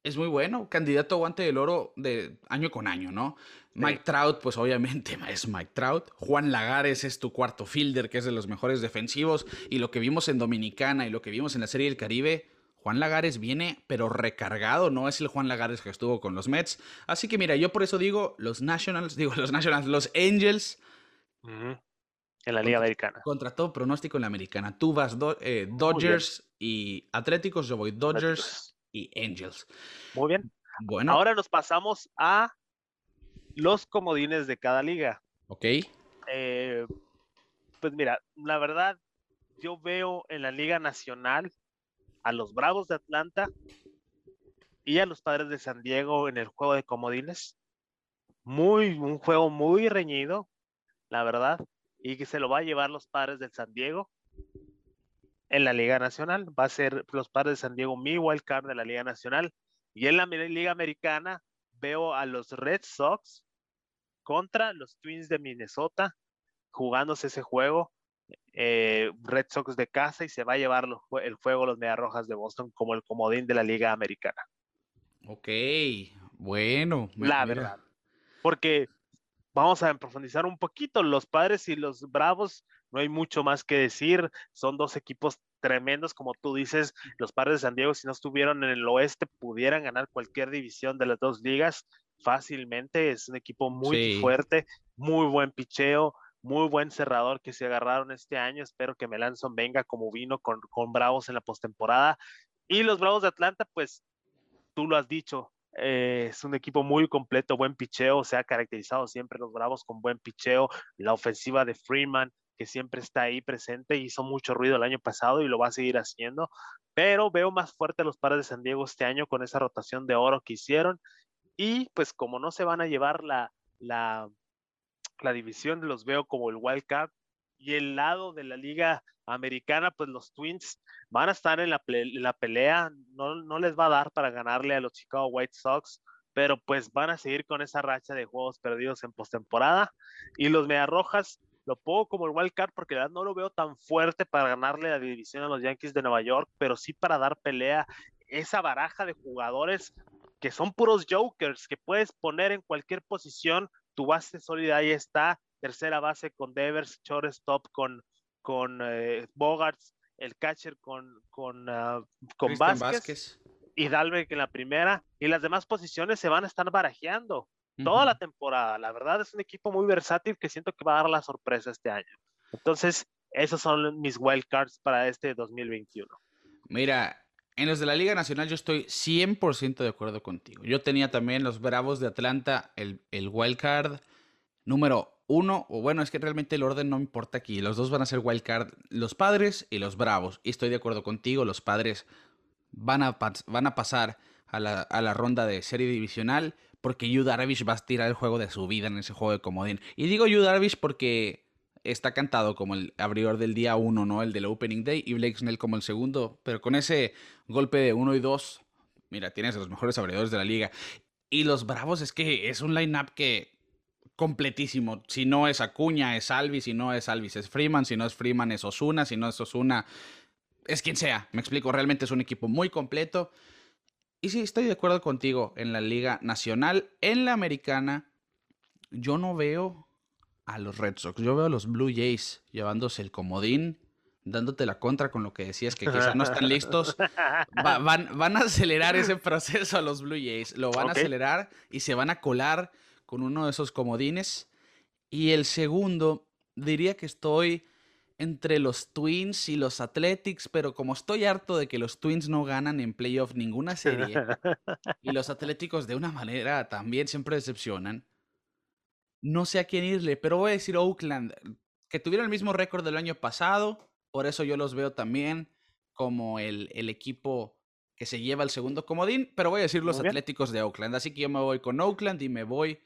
Speaker 1: Es muy bueno, candidato a guante del oro de año con año, ¿no? Mike Trout, pues obviamente <laughs> es Mike Trout. Juan Lagares es tu cuarto fielder, que es de los mejores defensivos. Y lo que vimos en Dominicana y lo que vimos en la Serie del Caribe, Juan Lagares viene, pero recargado, no es el Juan Lagares que estuvo con los Mets. Así que mira, yo por eso digo, los Nationals, <laughs> digo los Nationals, los Angels.
Speaker 2: En la Liga Americana.
Speaker 1: Contra todo pronóstico en la Americana. Tú vas eh, Dodgers y Atléticos, yo voy Dodgers y Angels.
Speaker 2: Muy bien. Bueno. Ahora nos pasamos a los comodines de cada liga.
Speaker 1: Ok.
Speaker 2: Eh, pues mira, la verdad, yo veo en la Liga Nacional a los Bravos de Atlanta y a los Padres de San Diego en el juego de comodines. Muy, un juego muy reñido, la verdad, y que se lo va a llevar los Padres de San Diego en la Liga Nacional. Va a ser los Padres de San Diego mi wild card de la Liga Nacional. Y en la Liga Americana veo a los Red Sox contra los Twins de Minnesota jugándose ese juego. Eh, Red Sox de casa y se va a llevar el juego los Rojas de Boston como el comodín de la Liga Americana.
Speaker 1: Ok, bueno.
Speaker 2: La verdad. Porque vamos a profundizar un poquito. Los padres y los bravos no hay mucho más que decir. Son dos equipos tremendos, como tú dices. Los padres de San Diego, si no estuvieron en el oeste, pudieran ganar cualquier división de las dos ligas fácilmente. Es un equipo muy fuerte, muy buen picheo, muy buen cerrador que se agarraron este año. Espero que Melanson venga como vino con, con Bravos en la postemporada. Y los Bravos de Atlanta, pues tú lo has dicho, eh, es un equipo muy completo, buen picheo, se ha caracterizado siempre los Bravos con buen picheo, la ofensiva de Freeman, que siempre está ahí presente, hizo mucho ruido el año pasado y lo va a seguir haciendo, pero veo más fuerte a los padres de San Diego este año con esa rotación de oro que hicieron y pues como no se van a llevar la, la, la división, los veo como el wild card y el lado de la liga americana, pues los Twins van a estar en la, la pelea, no, no, les va a dar para ganarle a los Chicago White Sox, pero pues van a seguir con esa racha de juegos perdidos en postemporada. Y los Rojas lo pongo como el wild card porque no lo veo tan fuerte para ganarle la división a los Yankees de Nueva York, pero sí para dar pelea esa baraja de jugadores que son puros jokers que puedes poner en cualquier posición, tu base sólida ahí está, tercera base con Devers, shortstop con con eh, Bogarts, el catcher con, con, uh, con Vázquez, y Dalbeck en la primera, y las demás posiciones se van a estar barajeando toda la temporada. La verdad es un equipo muy versátil que siento que va a dar la sorpresa este año. Entonces, esos son mis wildcards para este 2021.
Speaker 1: Mira, en los de la Liga Nacional yo estoy 100% de acuerdo contigo. Yo tenía también los Bravos de Atlanta, el, el wildcard número uno, o bueno, es que realmente el orden no importa aquí. Los dos van a ser wildcard, los padres y los bravos. Y estoy de acuerdo contigo, los padres van a, van a pasar a la, ronda de serie divisional porque Yu Darvish va a tirar el juego de su vida en ese juego de comodín. Y digo Yu Darvish porque está cantado como el abridor del día uno, ¿no? El del Opening Day, y Blake Snell como el segundo. Pero con ese golpe de uno y dos, mira, tienes a los mejores abridores de la liga. Y los Bravos es que es un line-up que completísimo. Si no es Acuña, es Alvis, si no es Alvis, es Freeman, si no es Freeman, es Osuna, si no es Osuna, es quien sea. Me explico, realmente es un equipo muy completo. Y sí, estoy de acuerdo contigo en la Liga Nacional. En la Americana, yo no veo a los Red Sox, yo veo a los Blue Jays llevándose el comodín, dándote la contra con lo que decías que quizás no están listos. van, van, a acelerar ese <laughs> proceso a los Blue Jays, lo van a acelerar y se van a colar con uno de esos comodines. Y el segundo, diría que estoy entre los Twins y los Athletics, pero como estoy harto de que los Twins no ganan en playoff ninguna serie y los Atléticos de una manera también siempre decepcionan, no sé a quién irle, pero voy a decir Oakland, que tuvieron el mismo récord del año pasado, por eso yo los veo también como el, el equipo que se lleva el segundo comodín, pero voy a decir los Atléticos de Oakland, así que yo me voy con Oakland y me voy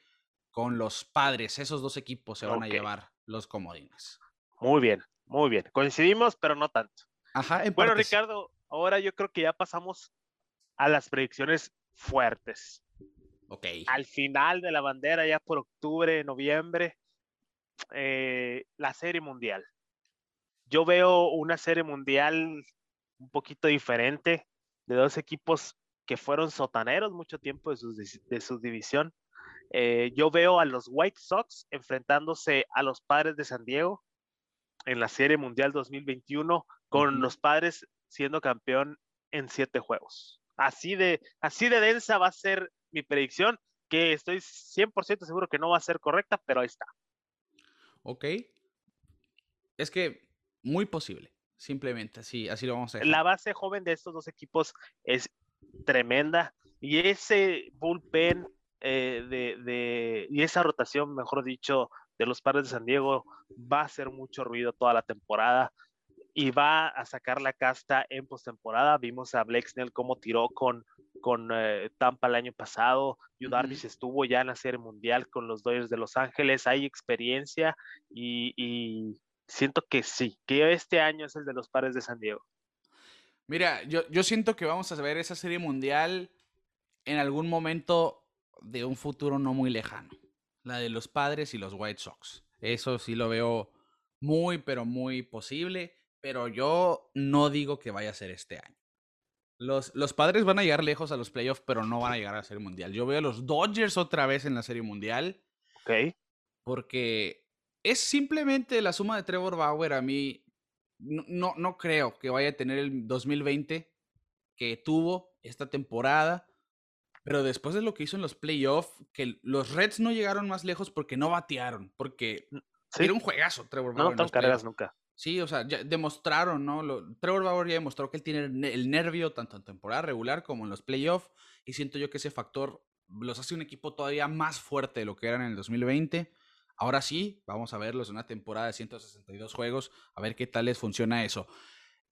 Speaker 1: con los padres. Esos dos equipos se van a llevar los comodines.
Speaker 2: Muy bien, muy bien. Coincidimos, pero no tanto.
Speaker 1: Ajá,
Speaker 2: bueno, Ricardo, ahora yo creo que ya pasamos a las predicciones fuertes.
Speaker 1: Ok.
Speaker 2: Al final de la bandera, ya por octubre, noviembre, eh, la serie mundial. Yo veo una serie mundial un poquito diferente de dos equipos que fueron sotaneros mucho tiempo de su, de su división. Eh, yo veo a los White Sox enfrentándose a los padres de San Diego en la Serie Mundial 2021, con los padres siendo campeón en siete juegos. Así de, así de densa va a ser mi predicción, que estoy 100% seguro que no va a ser correcta, pero ahí está.
Speaker 1: Ok. Es que muy posible, simplemente, así, así lo vamos a
Speaker 2: dejar. La base joven de estos dos equipos es tremenda y ese bullpen eh, de, y esa rotación, mejor dicho, de los padres de San Diego va a hacer mucho ruido toda la temporada y va a sacar la casta en postemporada. Vimos a Blake Snell cómo tiró con, con eh, Tampa el año pasado. Yu Darvish estuvo ya en la Serie Mundial con los Dodgers de Los Ángeles. Hay experiencia y, siento que sí, que este año es el de los padres de San Diego.
Speaker 1: Mira, yo, yo siento que vamos a ver esa Serie Mundial en algún momento de un futuro no muy lejano. La de los padres y los White Sox. Eso sí lo veo muy, pero muy posible. Pero yo no digo que vaya a ser este año. Los, los padres van a llegar lejos a los playoffs, pero no van a llegar a la Serie Mundial. Yo veo a los Dodgers otra vez en la Serie Mundial.
Speaker 2: Ok.
Speaker 1: Porque es simplemente la suma de Trevor Bauer. A mí no, no, no creo que vaya a tener el 2020 que tuvo esta temporada. Pero después de lo que hizo en los playoffs, que los Reds no llegaron más lejos porque no batearon, porque mm, era un juegazo Trevor Bauer.
Speaker 2: No, tan carreras nunca.
Speaker 1: Sí, o sea, ya demostraron, ¿no? Trevor Bauer ya demostró que él tiene el nervio tanto en temporada regular como en los playoffs. Y siento yo que ese factor los hace un equipo todavía más fuerte de lo que eran en el 2020. Ahora sí, vamos a verlos en una temporada de 162 juegos, a ver qué tal les funciona eso.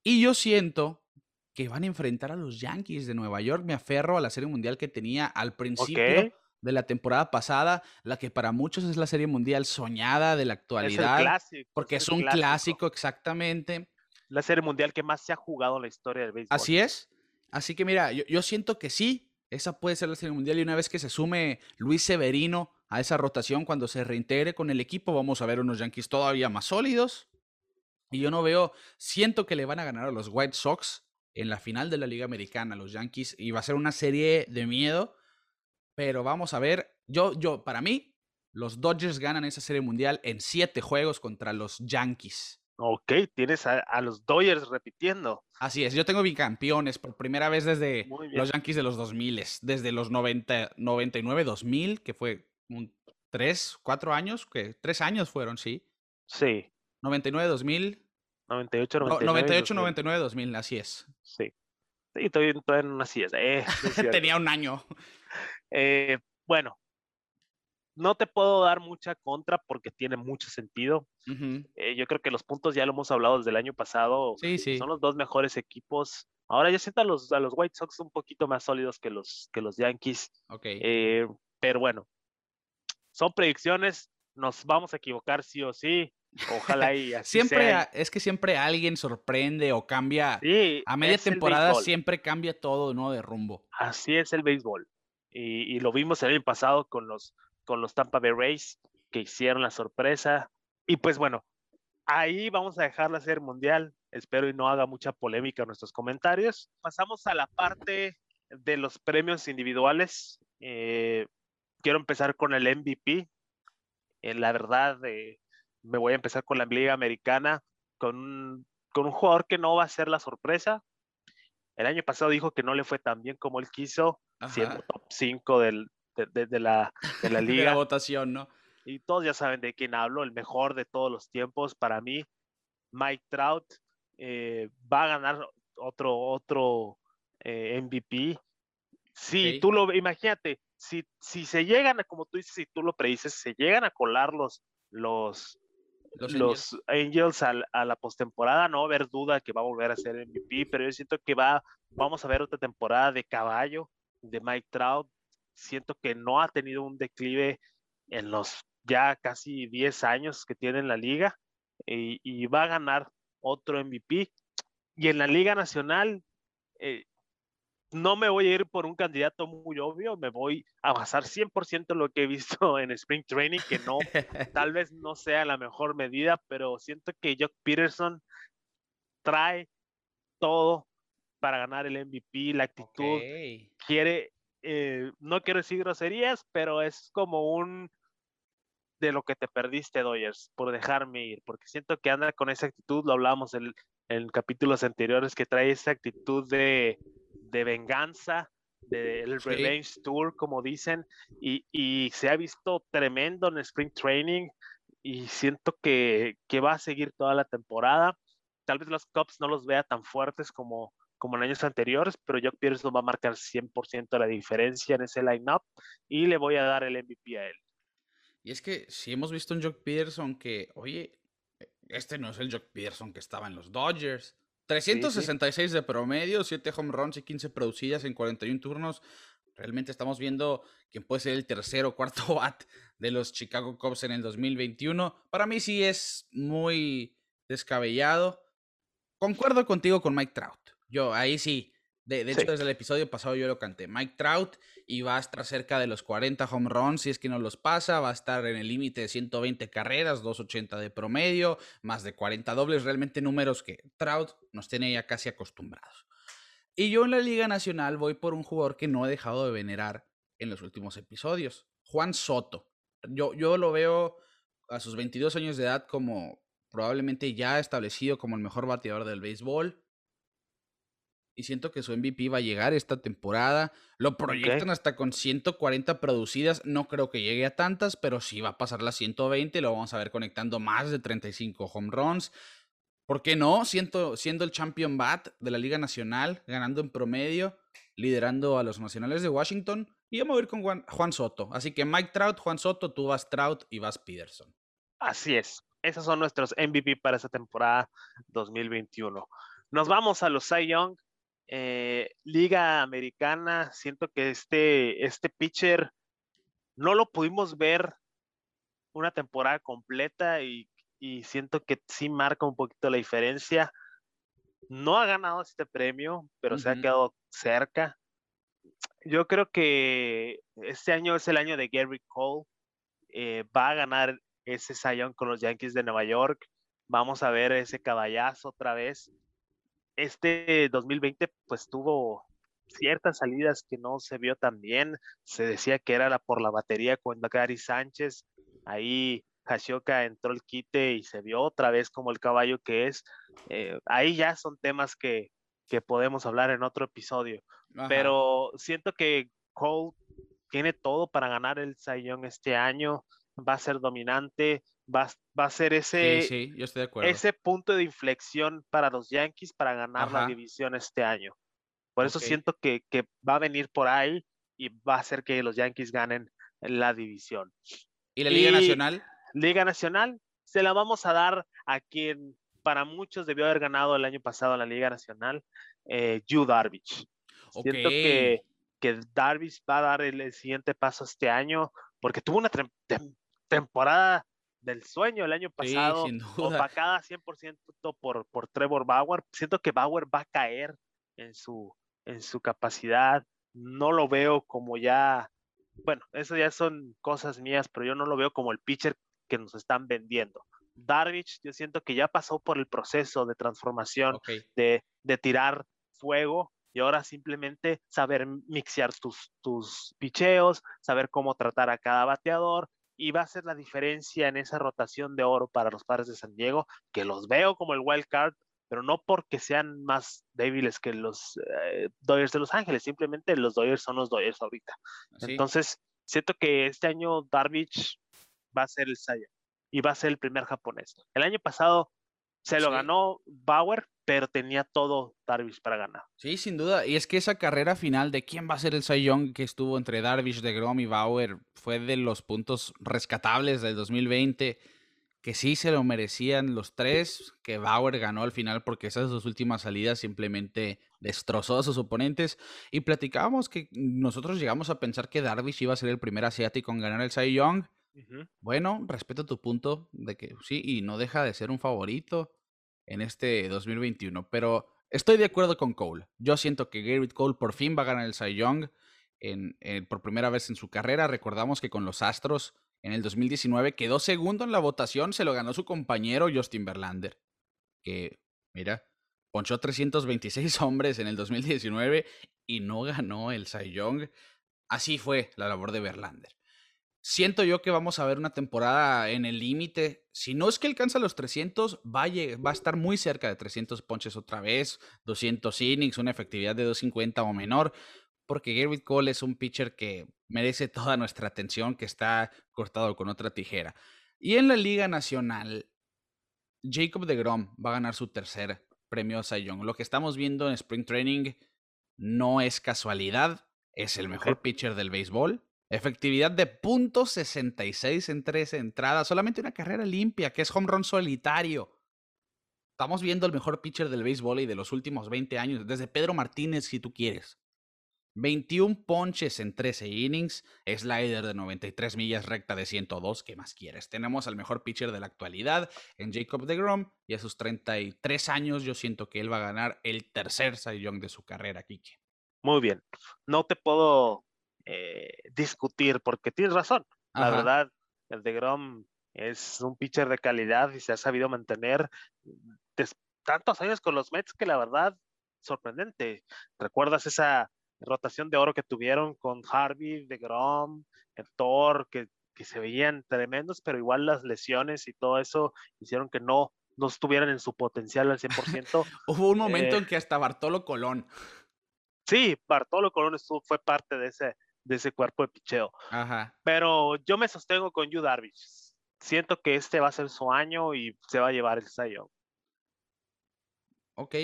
Speaker 1: Y yo siento que van a enfrentar a los Yankees de Nueva York. Me aferro a la serie mundial que tenía al principio de la temporada pasada, la que para muchos es la serie mundial soñada de la actualidad. porque es, un clásico. exactamente.
Speaker 2: La serie mundial que más se ha jugado en la historia del béisbol.
Speaker 1: Así es. Así que mira, yo, yo siento que sí, esa puede ser la serie mundial y una vez que se sume Luis Severino a esa rotación cuando se reintegre con el equipo, vamos a ver unos Yankees todavía más sólidos. Y yo no veo, siento que le van a ganar a los White Sox en la final de la Liga Americana, los Yankees, y va a ser una serie de miedo, pero vamos a ver, yo, yo, para mí, los Dodgers ganan esa serie mundial en siete juegos contra los Yankees.
Speaker 2: Ok, tienes a, los Dodgers repitiendo.
Speaker 1: Así es, yo tengo bicampeones por primera vez desde los Yankees de los 2000, desde los 90, 99-2000, que fue un, tres, cuatro años, que tres años fueron, sí.
Speaker 2: Sí.
Speaker 1: 99-2000,
Speaker 2: 98, 99.
Speaker 1: 98, 99, 2000, así es.
Speaker 2: Sí. Sí, todavía, todavía no es. Eh, <laughs>
Speaker 1: Tenía un año.
Speaker 2: Eh, bueno, no te puedo dar mucha contra porque tiene mucho sentido. eh, yo creo que los puntos ya lo hemos hablado desde el año pasado.
Speaker 1: Sí, sí.
Speaker 2: Son los dos mejores equipos. Ahora yo siento a los, a los White Sox un poquito más sólidos que los, que los Yankees.
Speaker 1: Ok.
Speaker 2: Eh, pero bueno, son predicciones. Nos vamos a equivocar sí o sí. Ojalá y <laughs> así
Speaker 1: Siempre, es que siempre alguien sorprende o cambia. a media temporada siempre cambia todo, ¿no? De rumbo.
Speaker 2: Así es el béisbol. Y, lo vimos el año pasado con los, con los Tampa Bay Rays, que hicieron la sorpresa. Y pues bueno, ahí vamos a dejarla ser mundial. Espero y no haga mucha polémica en nuestros comentarios. Pasamos a la parte de los premios individuales. Eh, quiero empezar con el MVP. Eh, la verdad, eh, me voy a empezar con la Liga Americana, con un, con un jugador que no va a ser la sorpresa. El año pasado dijo que no le fue tan bien como él quiso, siendo top 5 del, de, la, de la liga. <laughs>
Speaker 1: de la votación, ¿no?
Speaker 2: Y todos ya saben de quién hablo, el mejor de todos los tiempos para mí, Mike Trout, eh, va a ganar otro, otro eh, MVP. Si tú lo, imagínate, si, si se llegan, a, como tú dices, si tú lo predices, se llegan a colar los, los, los, Angels, a, la postemporada, no va a haber duda que va a volver a ser MVP, pero yo siento que va, vamos a ver otra temporada de caballo de Mike Trout. Siento que no ha tenido un declive en los ya casi 10 años que tiene en la liga y, va a ganar otro MVP. Y en la Liga Nacional, eh, no me voy a ir por un candidato muy obvio, me voy a basar 100% en lo que he visto en Spring Training, que no, tal vez no sea la mejor medida, pero siento que Jock Peterson trae todo para ganar el MVP, la actitud, quiere, eh, no quiero decir groserías, pero es como un de lo que te perdiste, Dodgers, por dejarme ir, porque siento que anda con esa actitud, lo hablábamos en, en capítulos anteriores, que trae esa actitud de, de venganza, del Revenge Tour, como dicen, y, y, se ha visto tremendo en Spring Training y siento que, que, va a seguir toda la temporada. Tal vez los Cubs no los vea tan fuertes como, como en años anteriores, pero Jock Peterson va a marcar 100% la diferencia en ese lineup y le voy a dar el MVP a él.
Speaker 1: Y es que si hemos visto un Jock Peterson que, oye, este no es el Jock Peterson que estaba en los Dodgers. 366 de promedio, 7 home runs y 15 producidas en 41 turnos. Realmente estamos viendo quién puede ser el tercero o cuarto <laughs> bat de los Chicago Cubs en el 2021. Para mí sí es muy descabellado. Concuerdo contigo con Mike Trout. Yo ahí sí. De, hecho, desde el episodio pasado yo lo canté. Mike Trout y va a estar cerca de los 40 home runs si es que no los pasa. Va a estar en el límite de 120 carreras, 280 de promedio, más de 40 dobles. Realmente números que Trout nos tiene ya casi acostumbrados. Y yo en la Liga Nacional voy por un jugador que no he dejado de venerar en los últimos episodios. Juan Soto. Yo, yo lo veo a sus 22 años de edad como probablemente ya establecido como el mejor bateador del béisbol y siento que su MVP va a llegar esta temporada. Lo proyectan hasta con 140 producidas. No creo que llegue a tantas, pero sí va a pasar las 120. Lo vamos a ver conectando más de 35 home runs. ¿Por qué no? Siento, siendo el champion bat de la Liga Nacional, ganando en promedio, liderando a los nacionales de Washington. Y vamos a ir con Juan, Juan Soto. Así que Mike Trout, Juan Soto, tú vas Trout y vas Peterson.
Speaker 2: Así es. Esos son nuestros MVP para esta temporada 2021. Nos vamos a los Cy Young eh, Liga Americana, siento que este, este pitcher no lo pudimos ver una temporada completa y, siento que sí marca un poquito la diferencia. No ha ganado este premio, pero se ha quedado cerca. Yo creo que este año es el año de Gary Cole. Eh, va a ganar ese Sayón con los Yankees de Nueva York. Vamos a ver ese caballazo otra vez este 2020 pues tuvo ciertas salidas que no se vio tan bien. Se decía que era la, por la batería con Gary Sánchez. Ahí Hashioka entró el quite y se vio otra vez como el caballo que es. Eh, ahí ya son temas que, que, podemos hablar en otro episodio. Pero siento que Cole tiene todo para ganar el Young este año. Va a ser dominante va, a ser ese, ese punto de inflexión para los Yankees para ganar la división este año. Por eso siento que, va a venir por ahí y va a hacer que los Yankees ganen la división.
Speaker 1: ¿Y la Liga Nacional?
Speaker 2: Liga Nacional se la vamos a dar a quien para muchos debió haber ganado el año pasado en la Liga Nacional, eh, Yu Darvish. Siento que, que Darvish va a dar el, siguiente paso este año porque tuvo una temporada del sueño el año pasado, sí, opacada 100% por, por Trevor Bauer. Siento que Bauer va a caer en su, en su capacidad. No lo veo como ya, bueno, eso ya son cosas mías, pero yo no lo veo como el pitcher que nos están vendiendo. Darvish, yo siento que ya pasó por el proceso de transformación, de, de tirar fuego y ahora simplemente saber mixear tus, tus picheos, saber cómo tratar a cada bateador, y va a ser la diferencia en esa rotación de oro para los padres de San Diego, que los veo como el wild card, pero no porque sean más débiles que los eh, Dodgers de Los Ángeles, simplemente los Dodgers son los Dodgers ahorita. Entonces, siento que este año Darvish va a ser el Saya y va a ser el primer japonés. El año pasado se lo ganó Bauer, pero tenía todo Darvish para ganar.
Speaker 1: Sí, sin duda. Y es que esa carrera final de quién va a ser el Cy Young que estuvo entre Darvish, DeGrom y Bauer fue de los puntos rescatables del 2020, que sí se lo merecían los tres, que Bauer ganó al final porque esas dos últimas salidas simplemente destrozó a sus oponentes. Y platicábamos que nosotros llegamos a pensar que Darvish iba a ser el primer asiático en ganar el Cy Young. Bueno, respeto tu punto de que sí, y no deja de ser un favorito en este 2021. Pero estoy de acuerdo con Cole. Yo siento que Garrett Cole por fin va a ganar el Cy Young en, por primera vez en su carrera. Recordamos que con los Astros en el 2019 quedó segundo en la votación, se lo ganó su compañero Justin Verlander. Que, mira, ponchó 326 <laughs> hombres en el 2019 y no ganó el Cy Young. Así fue la labor de Verlander. Siento yo que vamos a ver una temporada en el límite. Si no es que alcanza los 300, va a, va a estar muy cerca de 300 ponches otra vez, 200 innings, una efectividad de 250 o menor, porque Garrett Cole es un pitcher que merece <laughs> toda nuestra atención, que está cortado con otra tijera. Y en la Liga Nacional, Jacob de Grom va a ganar su tercer premio Cy Young. Lo que estamos viendo en Spring Training no es casualidad, es el mejor pitcher del béisbol. Efectividad de .66 en tres entradas, solamente una carrera limpia, que es home run solitario. Estamos viendo el mejor pitcher del béisbol y de los últimos 20 años, desde Pedro Martínez, si tú quieres. 21 ponches en 13 innings, slider de 93 millas, recta de 102, ¿qué más quieres? Tenemos al mejor pitcher de la actualidad en Jacob DeGrom y a sus 33 años yo siento que él va a ganar el tercer Cy de su carrera, Kike.
Speaker 2: Muy bien, no te puedo eh, discutir porque tienes razón. La verdad, el DeGrom es un pitcher de calidad y se ha sabido mantener tantos años con los Mets que la verdad sorprendente. ¿Recuerdas esa rotación de oro que tuvieron con Harvey, de Grom, Thor, que, que se veían tremendos, pero igual las lesiones y todo eso hicieron que no, no estuvieran en su potencial al 100%. <laughs>
Speaker 1: Hubo un momento eh en que hasta Bartolo Colón.
Speaker 2: Sí, Bartolo Colón estuvo, fue parte de ese, de ese cuerpo de picheo. Ajá. Pero yo me sostengo con Yu Darvish. Siento que este va a ser su año y se va a llevar el Sayo.
Speaker 1: Ok,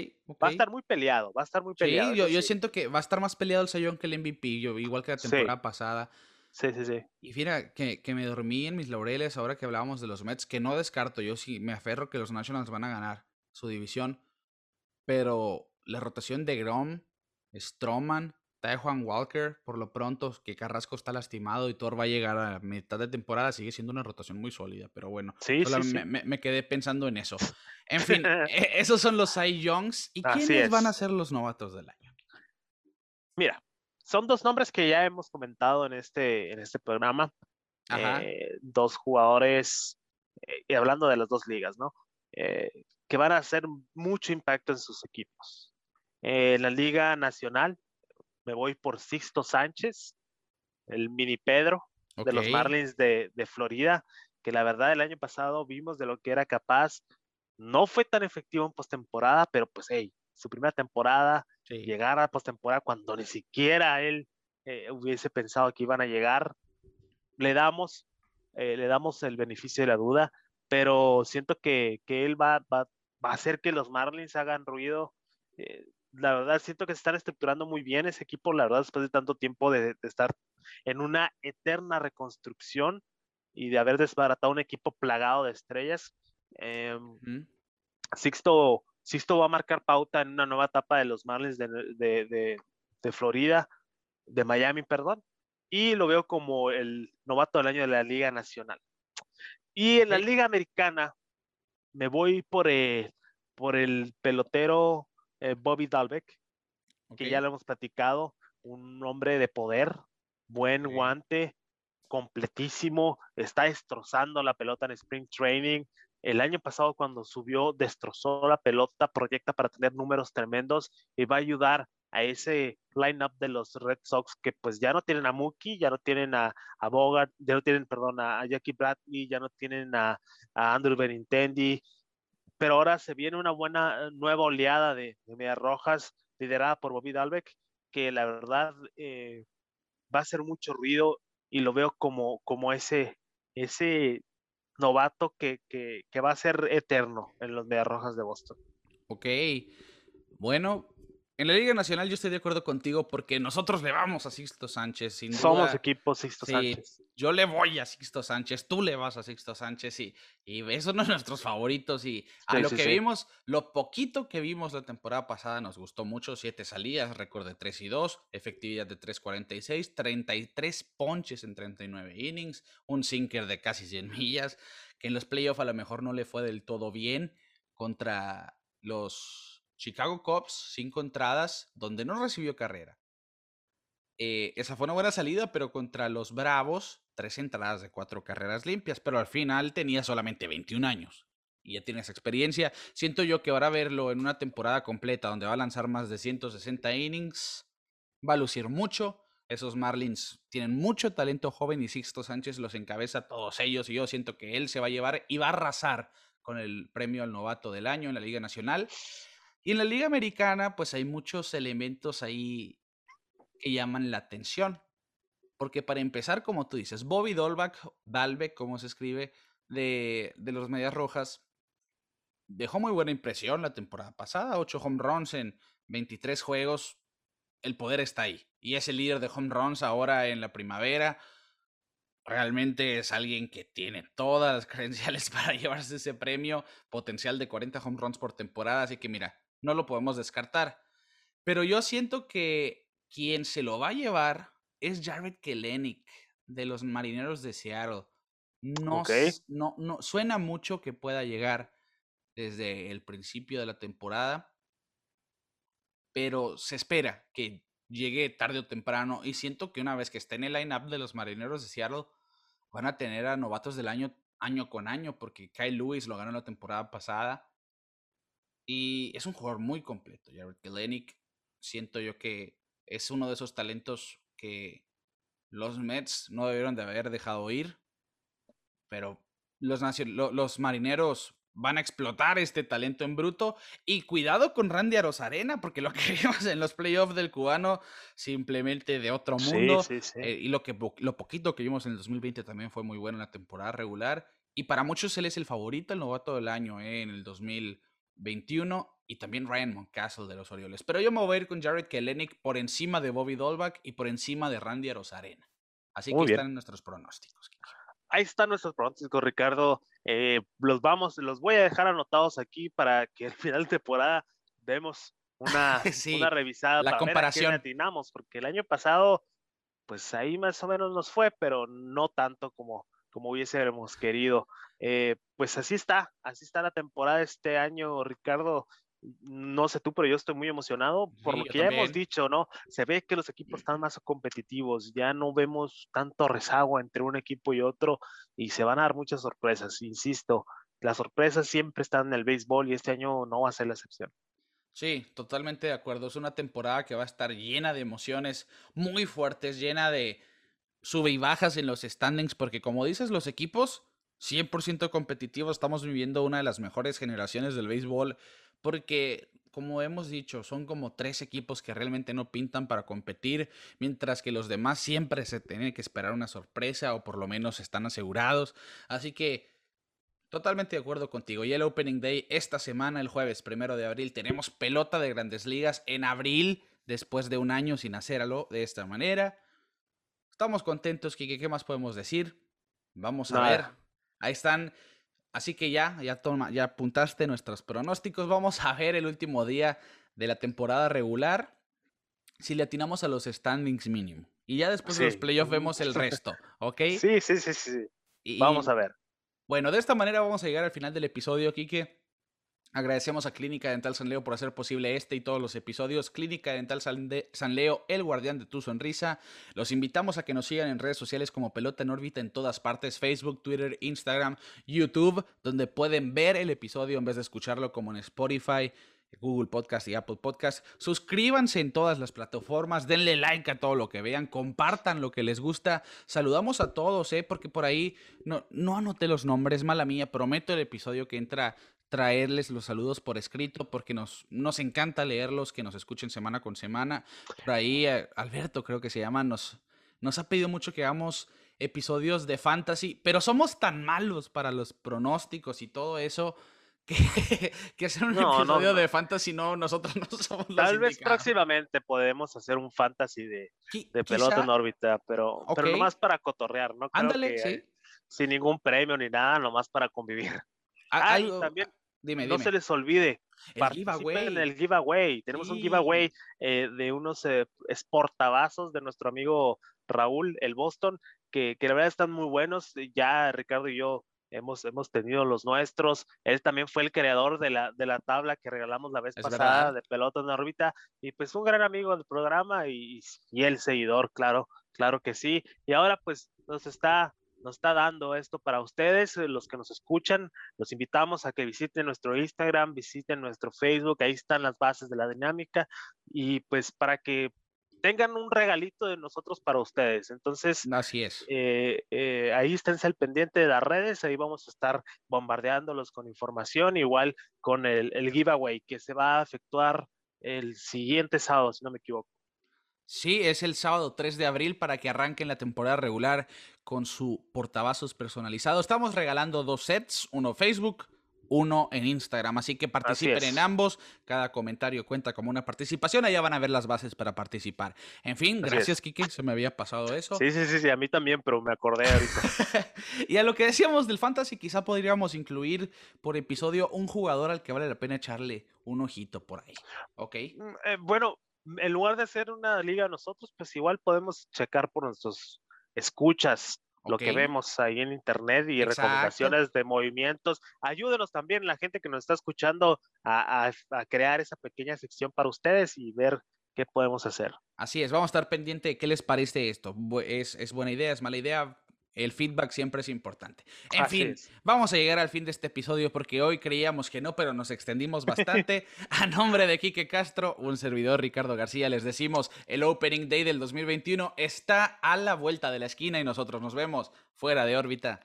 Speaker 2: Va a estar muy peleado, va a estar muy peleado.
Speaker 1: Sí, yo, siento que va a estar más peleado el Sayón que el MVP, yo, igual que la temporada pasada.
Speaker 2: Sí, sí, sí.
Speaker 1: Y mira, que, que, me dormí en mis laureles ahora que hablábamos de los Mets, que no descarto, yo sí me aferro que los Nationals van a ganar su división, pero la rotación de Grom, Stroman, de Juan Walker, por lo pronto, que Carrasco está lastimado y Thor va a llegar a mitad de temporada, sigue siendo una rotación muy sólida, pero bueno,
Speaker 2: sí,
Speaker 1: me, quedé pensando en eso. En fin, <laughs> e, esos son los Cy Youngs. ¿Y quiénes van a ser los novatos del año?
Speaker 2: Mira, son dos nombres que ya hemos comentado en este, en este programa. Eh, dos jugadores, eh, y hablando de las dos ligas, ¿no? Eh, que van a hacer mucho impacto en sus equipos. En la Liga Nacional, me voy por Sixto Sánchez, el mini Pedro de los Marlins de, Florida, que la verdad el año pasado vimos de lo que era capaz. No fue tan efectivo en postemporada, pero pues, hey, su primera temporada, llegar a postemporada cuando ni siquiera él eh, hubiese pensado que iban a llegar, le damos, eh, le damos el beneficio de la duda, pero siento que, él va, va, va, a hacer que los Marlins hagan ruido. Eh, la verdad siento que se están estructurando muy bien ese equipo, la verdad, después de tanto tiempo de, estar en una eterna reconstrucción y de haber desbaratado un equipo plagado de estrellas. Em, Sixto, Sixto va a marcar pauta en una nueva etapa de los Marlins de, Florida, de Miami, perdón, y lo veo como el novato del año de la Liga Nacional. Y en la Liga Americana me voy por por el pelotero eh, Bobby Dalbeck, que ya lo hemos platicado, un hombre de poder, buen guante, completísimo, está destrozando la pelota en Spring Training. El año pasado cuando subió, destrozó la pelota, proyecta para tener números tremendos y va a ayudar a ese lineup de los Red Sox que pues ya no tienen a Mookie, ya no tienen a, Bogart, ya no tienen, perdón, a, Jackie Bradley, ya no tienen a, a Andrew Benintendi, pero ahora se viene una buena nueva oleada de, Medias Rojas liderada por Bobby Dalbeck, que la verdad eh, va a hacer mucho ruido y lo veo como, como ese, ese novato que, que, que va a ser eterno en los Medias Rojas de Boston.
Speaker 1: Ok, bueno, en la Liga Nacional yo estoy de acuerdo contigo porque nosotros le vamos a Sixto Sánchez. Sin
Speaker 2: Somos equipo Sixto Sánchez.
Speaker 1: Yo le voy a Sixto Sánchez, tú le vas a Sixto Sánchez y, y esos son nuestros favoritos. Y a lo que vimos, lo poquito que vimos la temporada pasada nos gustó mucho. Siete salidas, récord de 3 y 2, efectividad de 3.46, 33 ponches en 39 innings, un sinker de casi 100 millas, que en los playoffs a lo mejor no le fue del todo bien contra los Chicago Cubs, cinco entradas, donde no recibió carrera. Eh, esa fue una buena salida, pero contra los Bravos, tres entradas de cuatro carreras limpias, pero al final tenía solamente 21 años. y ya tienes experiencia. Siento yo que ahora verlo en una temporada completa donde va a lanzar más de 160 innings, va a lucir mucho. Esos Marlins tienen mucho talento joven y Sixto Sánchez los encabeza todos ellos y yo siento que él se va a llevar y va a arrasar con el premio al novato del año en la Liga Nacional. Y en la Liga Americana, pues hay muchos elementos ahí que llaman la atención. Porque para empezar, como tú dices, Bobby Dolbach, Dalbeck, como se escribe, de, de los Medias Rojas, dejó muy buena impresión la temporada pasada. Ocho home runs en 23 juegos. El poder está ahí. Y es el líder de home runs ahora en la primavera. Realmente es alguien que tiene todas las credenciales <laughs> para llevarse ese premio. Potencial de 40 home runs por temporada. Así que mira, no lo podemos descartar. Pero yo siento que quien se lo va a llevar es Jared Kelenic de los Marineros de Seattle. No, no, no, suena mucho que pueda llegar desde el principio de la temporada, pero se espera que llegue tarde o temprano y siento que una vez que esté en el line-up de los Marineros de Seattle, van a tener a novatos del año año con año, porque Kyle Lewis lo ganó la temporada pasada y es un jugador muy completo. Jared Kelenic, siento yo que es uno de esos talentos que los Mets no debieron de haber dejado ir, pero los, los marineros van a explotar este talento en bruto. Y cuidado con Randy Arozarena, porque lo <laughs> que vimos en los playoffs del cubano, simplemente de otro mundo. Eh, y lo, que, lo poquito que vimos en el 2020 también fue muy bueno en la temporada regular. Y para muchos él es el favorito, el novato del año eh, en el 2021. Y también Ryan Moncastle de los Orioles. Pero yo me voy a ir con Jared Kelenic por encima de Bobby Dolbach y por encima de Randy Arozarena. Así que están en nuestros pronósticos
Speaker 2: ahí están nuestros pronósticos, Ricardo. Eh, los vamos, los voy a dejar anotados aquí para que al final de temporada demos una, <laughs> una revisada
Speaker 1: la para comparación.
Speaker 2: ver atinamos, porque el año pasado, pues ahí más o menos nos fue, pero no tanto como, como hubiésemos querido. Eh, pues así está, así está la temporada este año, Ricardo no sé tú, pero yo estoy muy emocionado por lo que ya hemos dicho, ¿no? Se ve que los equipos están más competitivos, ya no vemos tanto rezago entre un equipo y otro y se van a dar muchas sorpresas, insisto, las sorpresas siempre están en el béisbol y este año no va a ser la excepción.
Speaker 1: Sí, totalmente de acuerdo. Es una temporada que va a estar llena de emociones muy fuertes, llena de sube y bajas en los standings, porque como dices, los equipos 100% competitivos, estamos viviendo una de las mejores generaciones del béisbol porque como hemos dicho, son como tres equipos que realmente no pintan para competir, mientras que los demás siempre se tienen que esperar una sorpresa o por lo menos están asegurados. Así que totalmente de acuerdo contigo. Y el Opening Day esta semana, el jueves primero de abril, tenemos pelota de grandes ligas en abril, después de un año sin hacerlo de esta manera. Estamos contentos, Kike. ¿Qué más podemos decir? Vamos a ver. Ahí están Así que ya, ya, toma, ya apuntaste nuestros pronósticos. Vamos a ver el último día de la temporada regular. Si le atinamos a los standings mínimo. Y ya después de los playoffs vemos el resto, ¿ok?
Speaker 2: Sí, sí, sí, sí. vamos a ver.
Speaker 1: Bueno, de esta manera vamos a llegar al final del episodio, Kike. Agradecemos a Clínica Dental San Leo por hacer posible este y todos los episodios. Clínica Dental San Leo, el guardián de tu sonrisa. Los invitamos a que nos sigan en redes sociales como Pelota en órbita en todas partes, Facebook, Twitter, Instagram, YouTube, donde pueden ver el episodio en vez de escucharlo como en Spotify, Google Podcast y Apple Podcast. Suscríbanse en todas las plataformas, denle like a todo lo que vean, compartan lo que les gusta. Saludamos a todos, ¿eh? porque por ahí no, no anoté los nombres, mala mía. Prometo el episodio que entra traerles los saludos por escrito porque nos, nos encanta leerlos, que nos escuchen semana con semana. Por ahí, eh, Alberto creo que se llama, nos, nos ha pedido mucho que hagamos episodios de fantasy, pero somos tan malos para los pronósticos y todo eso <laughs> que, que hacer un episodio de fantasy no, nosotros <laughs> no somos los
Speaker 2: Tal vez próximamente podemos hacer un fantasy de, de pelota en órbita, pero, pero nomás para cotorrear, ¿no?
Speaker 1: Ándale, sí.
Speaker 2: Sin ningún premio ni nada, nomás para convivir. Ah, también no se les olvide. El giveaway. En el giveaway. Tenemos un giveaway eh, de unos eh, de nuestro amigo Raúl, el Boston, que, que la verdad están muy buenos. Ya Ricardo y yo hemos, hemos tenido los nuestros. Él también fue el creador de la, de la tabla que regalamos la vez pasada de pelota en órbita. Y pues un gran amigo del programa y, y el seguidor, claro, claro que sí. Y ahora pues nos está nos está dando esto para ustedes, eh, los que nos escuchan. Los invitamos a que visiten nuestro Instagram, visiten nuestro Facebook, ahí están las bases de la dinámica y pues para que tengan un regalito de nosotros para ustedes. Entonces,
Speaker 1: así es.
Speaker 2: Eh, eh, ahí esténse al pendiente de las redes, ahí vamos a estar bombardeándolos con información, igual con el, el giveaway que se va a efectuar el siguiente sábado, si no me equivoco.
Speaker 1: Sí, es el sábado 3 de abril para que arranquen la temporada regular con su portavasos personalizado. Estamos regalando dos sets, uno Facebook, uno en Instagram. Así que participen en ambos. Cada comentario cuenta como una participación. Allá van a ver las bases para participar. En fin, gracias, Kike. Se me había pasado eso.
Speaker 2: Sí, sí, sí, sí, a mí también, pero me acordé ahorita. <laughs>
Speaker 1: y a lo que decíamos del fantasy, quizá podríamos incluir por episodio un jugador al que vale la pena echarle un ojito por ahí. ¿Ok?
Speaker 2: Mm, eh, bueno, en lugar de hacer una liga nosotros, pues igual podemos checar por nuestros escuchas lo que vemos ahí en internet y recomendaciones de movimientos. Ayúdenos también la gente que nos está escuchando a, crear esa pequeña sección para ustedes y ver qué podemos hacer.
Speaker 1: Así es, vamos a estar pendiente de qué les parece esto. ¿Es, es buena idea? ¿Es mala idea? El feedback siempre es importante. En fin, vamos a llegar al fin de este episodio porque hoy creíamos que no, pero nos extendimos bastante. <laughs> a nombre de Quique Castro, un servidor Ricardo García, les decimos, el Opening Day del 2021 está a la vuelta de la esquina y nosotros nos vemos fuera de órbita.